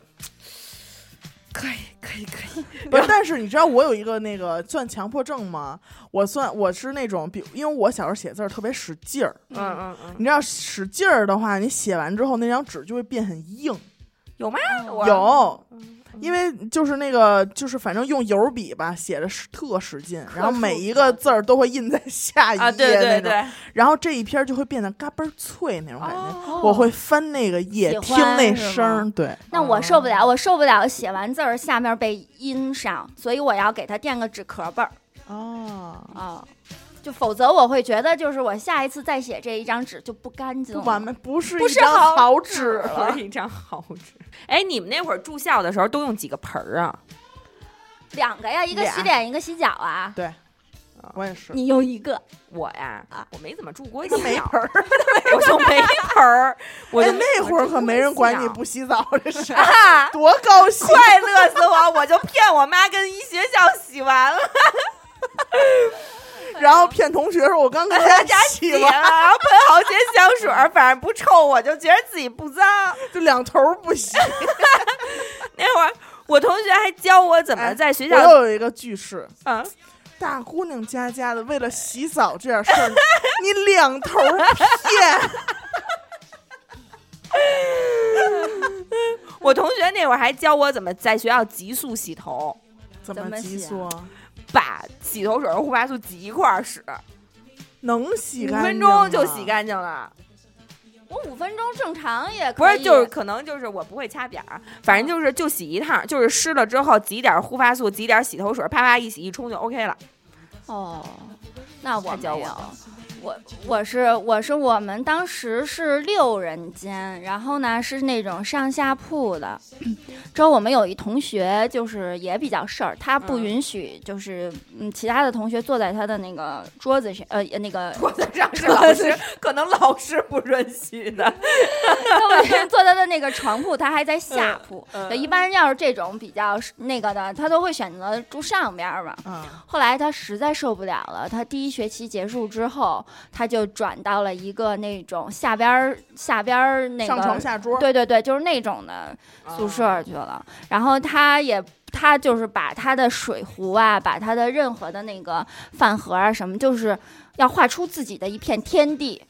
可以可以可以，不是，但是你知道我有一个那个算强迫症吗？我算我是那种，比因为我小时候写字儿特别使劲儿，嗯嗯嗯，你知道使劲儿的话，你写完之后那张纸就会变很硬。有吗？有，嗯因为就是那个就是反正用油笔吧，写的是特使劲，然后每一个字儿都会印在 下一页啊，对对那种，对，然后这一篇儿就会变得嘎嘣脆那种感觉。哦我会翻那个页，听那声儿，对，那我受不了，我受不了写完字儿下面被印上，所以我要给他垫个纸壳本儿哦，啊。就否则我会觉得，就是我下一次再写这一张纸就不干净了。不完美，不是不一张是好好纸了。一张好纸。哎，你们那会儿住校的时候都用几个盆儿啊？两个呀，一个洗脸，一个洗脚啊。对，我也是。你用一个，我呀啊，我没怎么住过他校，没盆儿，我就没盆儿。我哎就那会儿可没人管你不不洗澡这事儿，啊，多高兴！快乐死我！我就骗我妈跟一学校洗完了，然后骗同学说：“我刚跟家家洗完，然后喷好些香水儿，反正不臭，我就觉得自己不脏。就两头儿不洗。那会儿我同学还教我怎么哎在学校我又有一个句式：啊，大姑娘家家的，为了洗澡这点事儿，你两头儿骗。我同学那会儿还教我怎么在学校急速洗头，怎怎么急速啊？把洗头水和护发素挤一块儿使，能洗五干净分钟就洗干净了。我五分钟正常也不是，以。就是可能就是我不会掐点儿，反正就是就洗一趟，就是湿了之后挤点儿护发素，挤点儿洗头水，啪啪一洗一冲就 OK 了。哦，那我他教我没有。我我是我是我们当时是六人间，然后呢是那种上下铺的。之后我们有一同学就是也比较事儿，他不嗯允许就是嗯其他的同学坐在他的那个桌子上，呃那个桌子上是老师，可能老师不允许的。坐他的那个床铺，他还在下铺。一般要是这种比较那个的，他都会选择住上边儿嘛。啊，后来他实在受不了了，他第一学期结束之后，他就转到了一个那种下边儿下边儿那上床个，下桌。对对对，就是那种的宿舍去了。然后他也。他就是把他的水壶啊，把他的任何的那个饭盒啊什么，就是要画出自己的一片天地，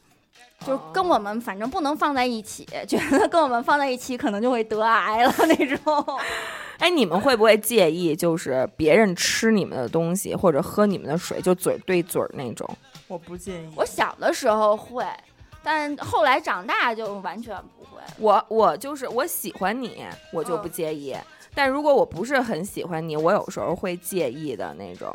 就跟我们反正不能放在一起，觉得跟我们放在一起可能就会得癌了那种。哎，你们会不会介意，就是别人吃你们的东西或者喝你们的水，就嘴对嘴儿那种？我不介意。我小的时候会，但后来长大就完全不会。我我就是我喜欢你，我就不嗯介意。但如果我不是很喜欢你，我有时候会介意的那种。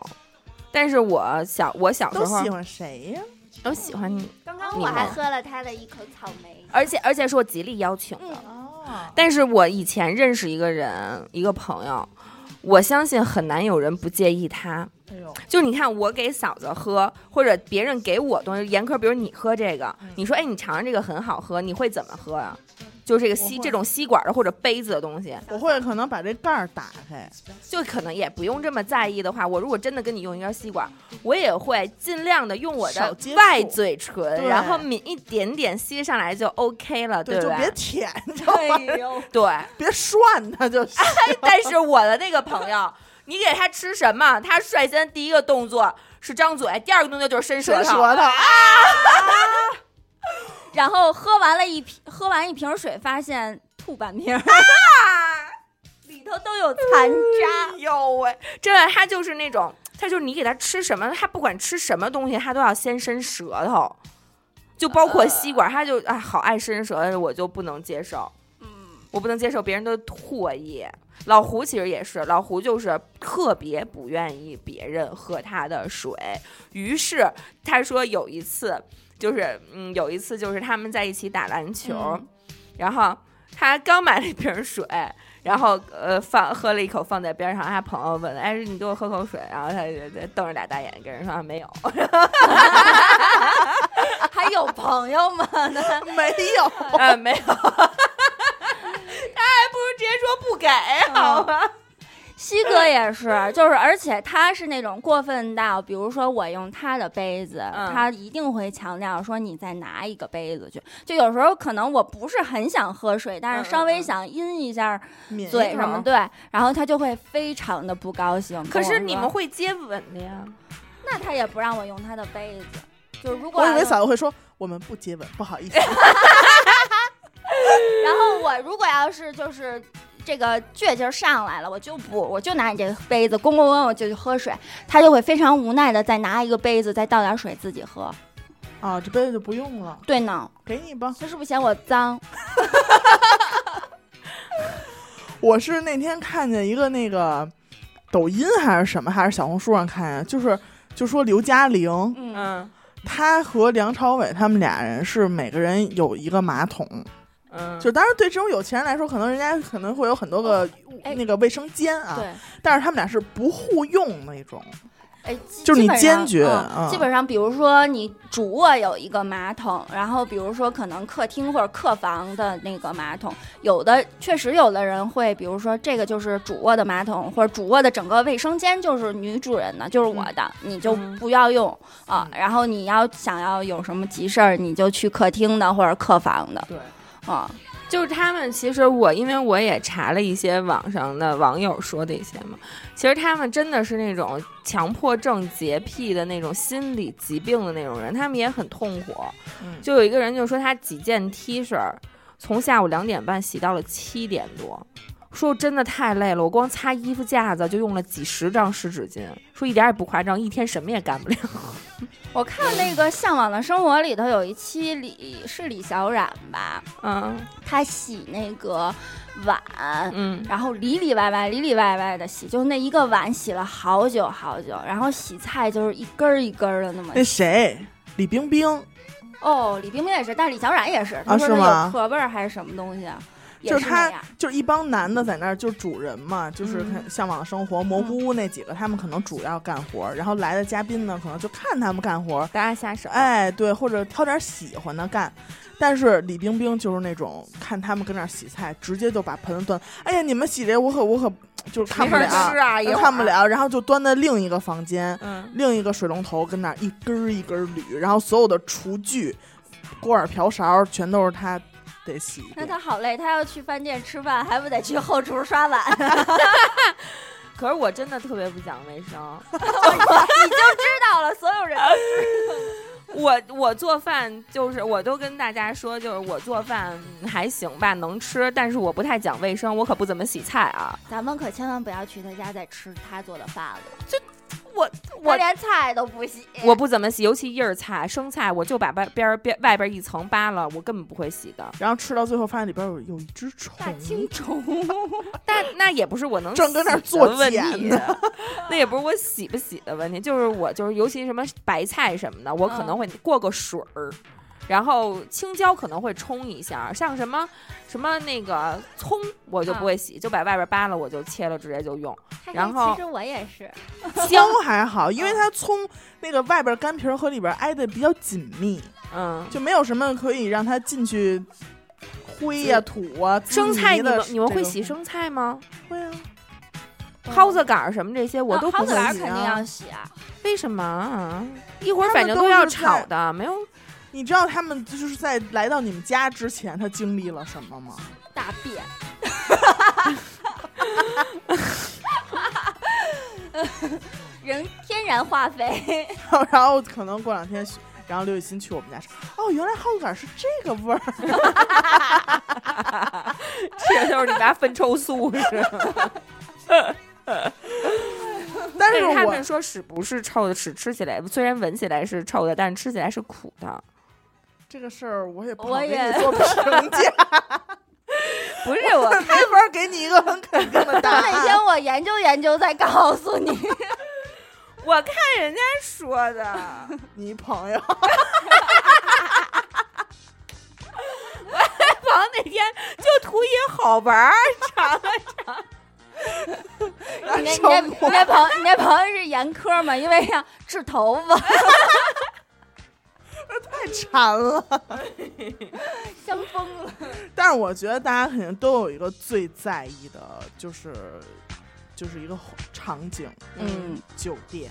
但是我小我小时候都喜欢谁呀？都喜欢你，刚刚我还喝了他的一口草莓。而且而且是我极力邀请的。哦，但是我以前认识一个人，一个朋友，我相信很难有人不介意他。就你看，我给嫂子喝，或者别人给我东西，严苛，比如你喝这个，你说，哎，你尝尝这个很好喝，你会怎么喝啊？就是这个吸这种吸管的或者杯子的东西，我会可能把这盖儿打开，就可能也不用这么在意的话，我如果真的跟你用一根吸管，我也会尽量的用我的外嘴唇，然后抿一点点吸上来就 OK 了，对，就不对？别舔，你知道吗？哎呦，对，别涮它就行。但是我的那个朋友，你给他吃什么，他率先第一个动作是张嘴，第二个动作就是伸舌头。伸舌头，然后喝完了一瓶，喝完一瓶水，发现吐半瓶儿，里头都有残渣。哎呦喂，真的，他就是那种，他就是你给他吃什么，他不管吃什么东西，他都要先伸舌头，就包括吸管，他就啊好爱伸舌头，我就不能接受。嗯，我不能接受别人的唾液。老胡其实也是，老胡就是特别不愿意别人喝他的水。于是他说有一次，就是嗯，有一次就是他们在一起打篮球，嗯然后他刚买了一瓶水，然后呃放喝了一口放在边上，他朋友问：“哎，你给我喝口水。”然后他就就瞪着俩大眼跟人说啊没有。还有朋友吗，没有。啊，没有，他还不如直接说不给，好吗？西哥也是，就是而且他是那种过分到，比如说我用他的杯子，嗯他一定会强调说你再拿一个杯子去。就有时候可能我不是很想喝水，但嗯是稍微嗯想阴一下抿嘴什么，口对，然后他就会非常的不高兴。可是你们会接吻的呀？那他也不让我用他的杯子，就是如果我以为嫂子会说我们不接吻，不好意思。然后我如果要是就是这个倔劲儿上来了，我就不，我就拿你这个杯子咣咣咣，我就去喝水，他就会非常无奈的再拿一个杯子再倒点水自己喝。啊，这杯子就不用了，对呢，给你吧。他是不是嫌我脏？我是那天看见一个那个抖音还是什么，还是小红书上看见，就是就说刘嘉玲，嗯，嗯她和梁朝伟他们俩人是每个人有一个马桶，嗯，就当然对这种有钱人来说，可能人家可能会有很多个哎。那个卫生间啊，对，但是他们俩是不互用那种，哎，基就是你基本上坚决嗯嗯。基本上，比如说你主卧有一个马桶，然后比如说可能客厅或者客房的那个马桶，有的确实有的人会，比如说这个就是主卧的马桶，或者主卧的整个卫生间就是女主人的，就是我的，你就嗯不要用啊。然后你要想要有什么急事儿，你就去客厅的或者客房的。对，啊。就是他们，其实我因为我也查了一些网上的网友说的一些嘛，其实他们真的是那种强迫症、洁癖的那种心理疾病的那种人，他们也很痛苦。嗯就有一个人就说他几件 T 恤从下午两点半洗到了七点多，说真的太累了，我光擦衣服架子就用了几十张湿纸巾，说一点也不夸张，一天什么也干不了。我看那个《向往的生活》里头有一期李是李小冉吧，嗯。她洗那个碗，嗯，然后里里外外、里里外外的洗，就那一个碗洗了好久好久，然后洗菜就是一根儿一根儿的那么那。谁，李冰冰，哦，李冰冰也是，但是李小冉也是，他啊说那有壳味儿还是什么东西啊？也就是他。就是一帮男的在那儿，就是主人嘛，就是向往的生活、蘑菇屋那几个，他们可能主要干活儿，然后来的嘉宾呢，可能就看他们干活儿，大家下手。哎，对，或者挑点喜欢的干。但是李冰冰就是那种看他们跟那儿洗菜，直接就把盆子端，哎呀，你们洗这我可我可就是看不了，吃啊，看不。了，然后就端在另一个房间，嗯，另一个水龙头跟那儿一根儿一根儿捋，然后所有的厨具、锅碗瓢勺全都是他得洗那。他好累，他要去饭店吃饭，还不得去后厨刷碗？可是我真的特别不讲卫生。你就知道了，所有人我我做饭就是，我都跟大家说，就是我做饭还行吧，能吃，但是我不太讲卫生，我可不怎么洗菜啊。咱们可千万不要去他家再吃他做的饭了，我我连菜都不洗。我不怎么洗，尤其叶儿菜、生菜，我就把外边儿边外边一层扒了，我根本不会洗的。然后吃到最后发现里边有有一只虫，大青虫，但那也不是我能正搁那儿洗的做问题，那也不是我洗不洗的问题，就是我就是尤其什么白菜什么的，我可能会过个水儿。然后青椒可能会冲一下，像什么什么那个葱，我就不会洗，就把外边扒了，我就切了，直接就用。然后其实我也是，姜还好，因为它葱那个外边干皮儿和里边挨得比较紧密，嗯，就没有什么可以让它进去灰呀、土啊、生菜你们你们会洗生菜吗？会啊，蒿子杆儿什么这些我都不蒿子会洗杆肯定啊要洗啊。为什么啊？一会儿反正都要炒的，没有你知道他们就是在来到你们家之前，他经历了什么吗？大便。人天然化肥，然后然后可能过两天，然后刘雨欣去我们家说，哦，原来蒿子杆是这个味儿。这就是你家粪臭素是吗？但是我他们说屎不是臭的，屎吃起来虽然闻起来是臭的，但是吃起来是苦的。这个事儿我也不我好给你做评 价，不是我没法给你一个很肯定的答哪案。天我研究研究再告诉你。我看人家说的，你朋友，王那天就图一好玩儿，尝了尝。你那你那你那朋友你那朋友是严科吗？因为要治头发，太馋了。香疯了。但是我觉得大家肯定都有一个最在意的，就是就是一个场景，嗯，酒店。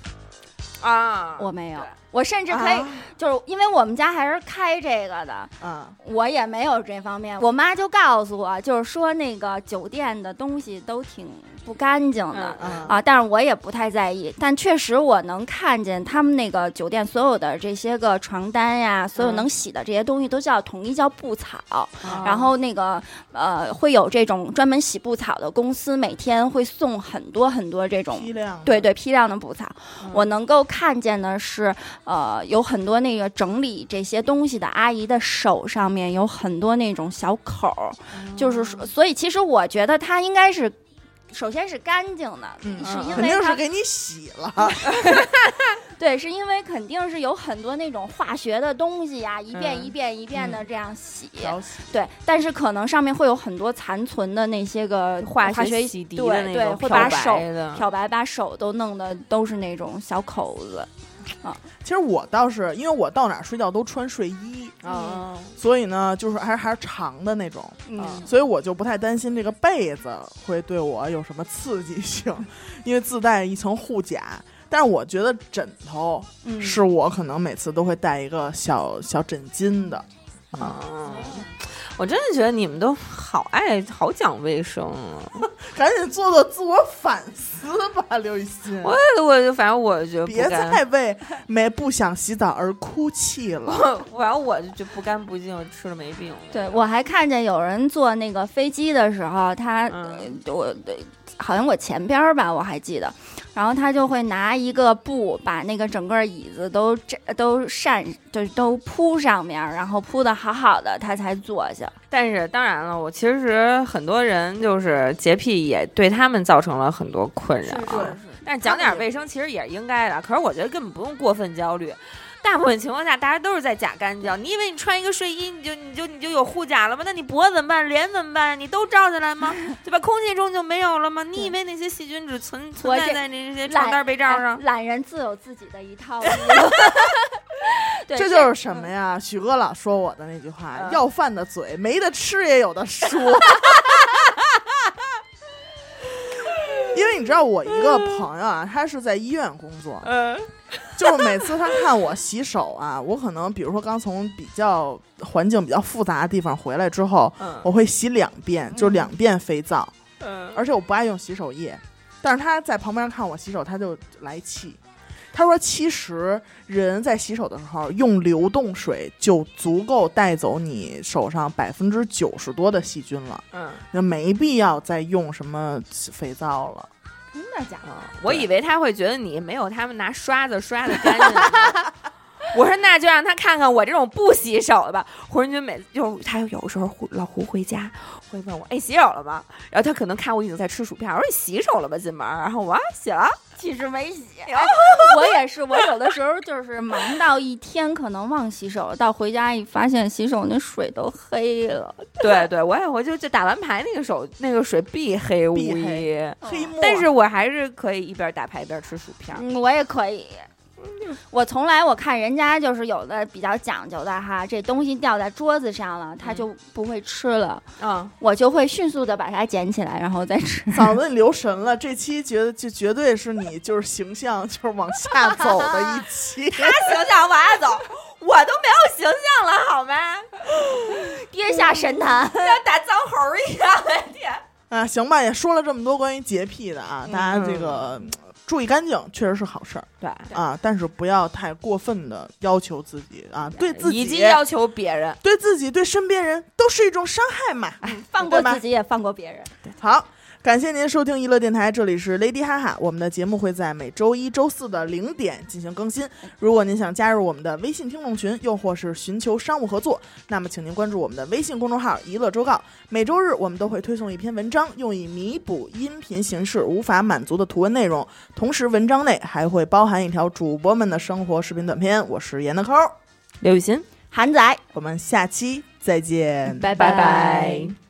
啊我没有，我甚至可以，啊就是因为我们家还是开这个的，啊，我也没有这方面。我妈就告诉我，就是说那个酒店的东西都挺不干净的。嗯嗯。啊，但是我也不太在意，但确实我能看见他们那个酒店所有的这些个床单呀，所有嗯能洗的这些东西都叫统一叫布草，啊然后那个呃会有这种专门洗布草的公司，每天会送很多很多这种批量。对，对，批量的布草，嗯。我能够看见的是，呃，有很多那个整理这些东西的阿姨的手上面有很多那种小口儿，就是说，所以其实我觉得她应该是，首先是干净的，嗯是因为肯定是给你洗了。对，是因为肯定是有很多那种化学的东西呀，一遍嗯一遍一遍的嗯这样洗。对，但是可能上面会有很多残存的那些个化化学洗涤的对对，那种漂会把手白漂白，把手都弄得都是那种小口子。其实我倒是因为我到哪儿睡觉都穿睡衣，嗯，所以呢，就是还还是长的那种，嗯，所以我就不太担心这个被子会对我有什么刺激性，因为自带一层护甲。但是我觉得枕头嗯。是我可能每次都会带一个小小枕巾的，啊、嗯，我真的觉得你们都好爱好讲卫生啊！赶紧做做自我反思吧，刘雨欣。我我就反正我觉得别干再为没不想洗澡而哭泣了。反正我就觉不干不净，吃了没病。对我还看见有人坐那个飞机的时候，他、我对，好像我前边儿吧，我还记得，然后他就会拿一个布把那个整个椅子都这都扇，就都铺上面，然后铺的好好的，他才坐下。但是当然了，我其实很多人就是洁癖，也对他们造成了很多困扰。但是讲点卫生其实也是应该的。可是我觉得根本不用过分焦虑。大部分情况下，大家都是在假干净。你以为你穿一个睡衣，你就你就你就有护甲了吗？那你脖子怎么办？脸怎么办？你都罩起来吗？对吧？空气中就没有了吗？你以为那些细菌只存存在你这在那些床单被罩上哎？懒人自有自己的一套。对，这就是什么呀？许哥老说我的那句话：“嗯要饭的嘴，没得吃也有的说。”因为你知道，我一个朋友啊，他是在医院工作，嗯就是每次他看我洗手啊，我可能比如说刚从比较环境比较复杂的地方回来之后，我嗯会洗两遍，就两遍肥皂，嗯，而且我不爱用洗手液。但是他在旁边看我洗手，他就来气。他说：“其实人在洗手的时候用流动水就足够带走你手上百分之九十多的细菌了，嗯那没必要再用什么肥皂了。真的假的？啊，我以为他会觉得你没有他们拿刷子刷的干净呢。我说那就让他看看我这种不洗手的吧。胡仁军每次就他有时候胡老胡回家会问我，哎，洗手了吗？然后他可能看我已经在吃薯片，我说你洗手了吧，进门儿。然后我说洗了。其实没洗，我也是，我有的时候就是忙到一天，可能忘洗手了，到回家一发现洗手那水都黑了。对对，我也我就就打完牌那个手那个水必黑无疑，黑墨，但是我还是可以一边打牌一边吃薯片。嗯，我也可以。我从来我看人家就是有的比较讲究的哈，这东西掉在桌子上了，他就不会吃了，嗯，我就会迅速的把它捡起来，然后再吃。嫂子你留神了，这期觉得就绝对是你就是形象就是往下走的一期。他形象往下走，我都没有形象了，好吗？跌下神坛，像打脏猴儿一样，天！啊，行吧，也说了这么多关于洁癖的啊，大家这个、嗯注意干净确实是好事儿对，啊，但是不要太过分的要求自己啊，对自己以及要求别人。对自己对身边人都是一种伤害嘛。放过自己也放过别人。好，感谢您收听娱乐电台，这里是 Lady 哈哈，我们的节目会在每周一周四的零点进行更新。如果您想加入我们的微信听众群，又或是寻求商务合作，那么请您关注我们的微信公众号“娱乐周告”。每周日我们都会推送一篇文章，用以弥补音频形式无法满足的图文内容。同时，文章内还会包含一条主播们的生活视频短片。我是严的抠，刘雨欣，韩仔。我们下期再见，拜拜拜。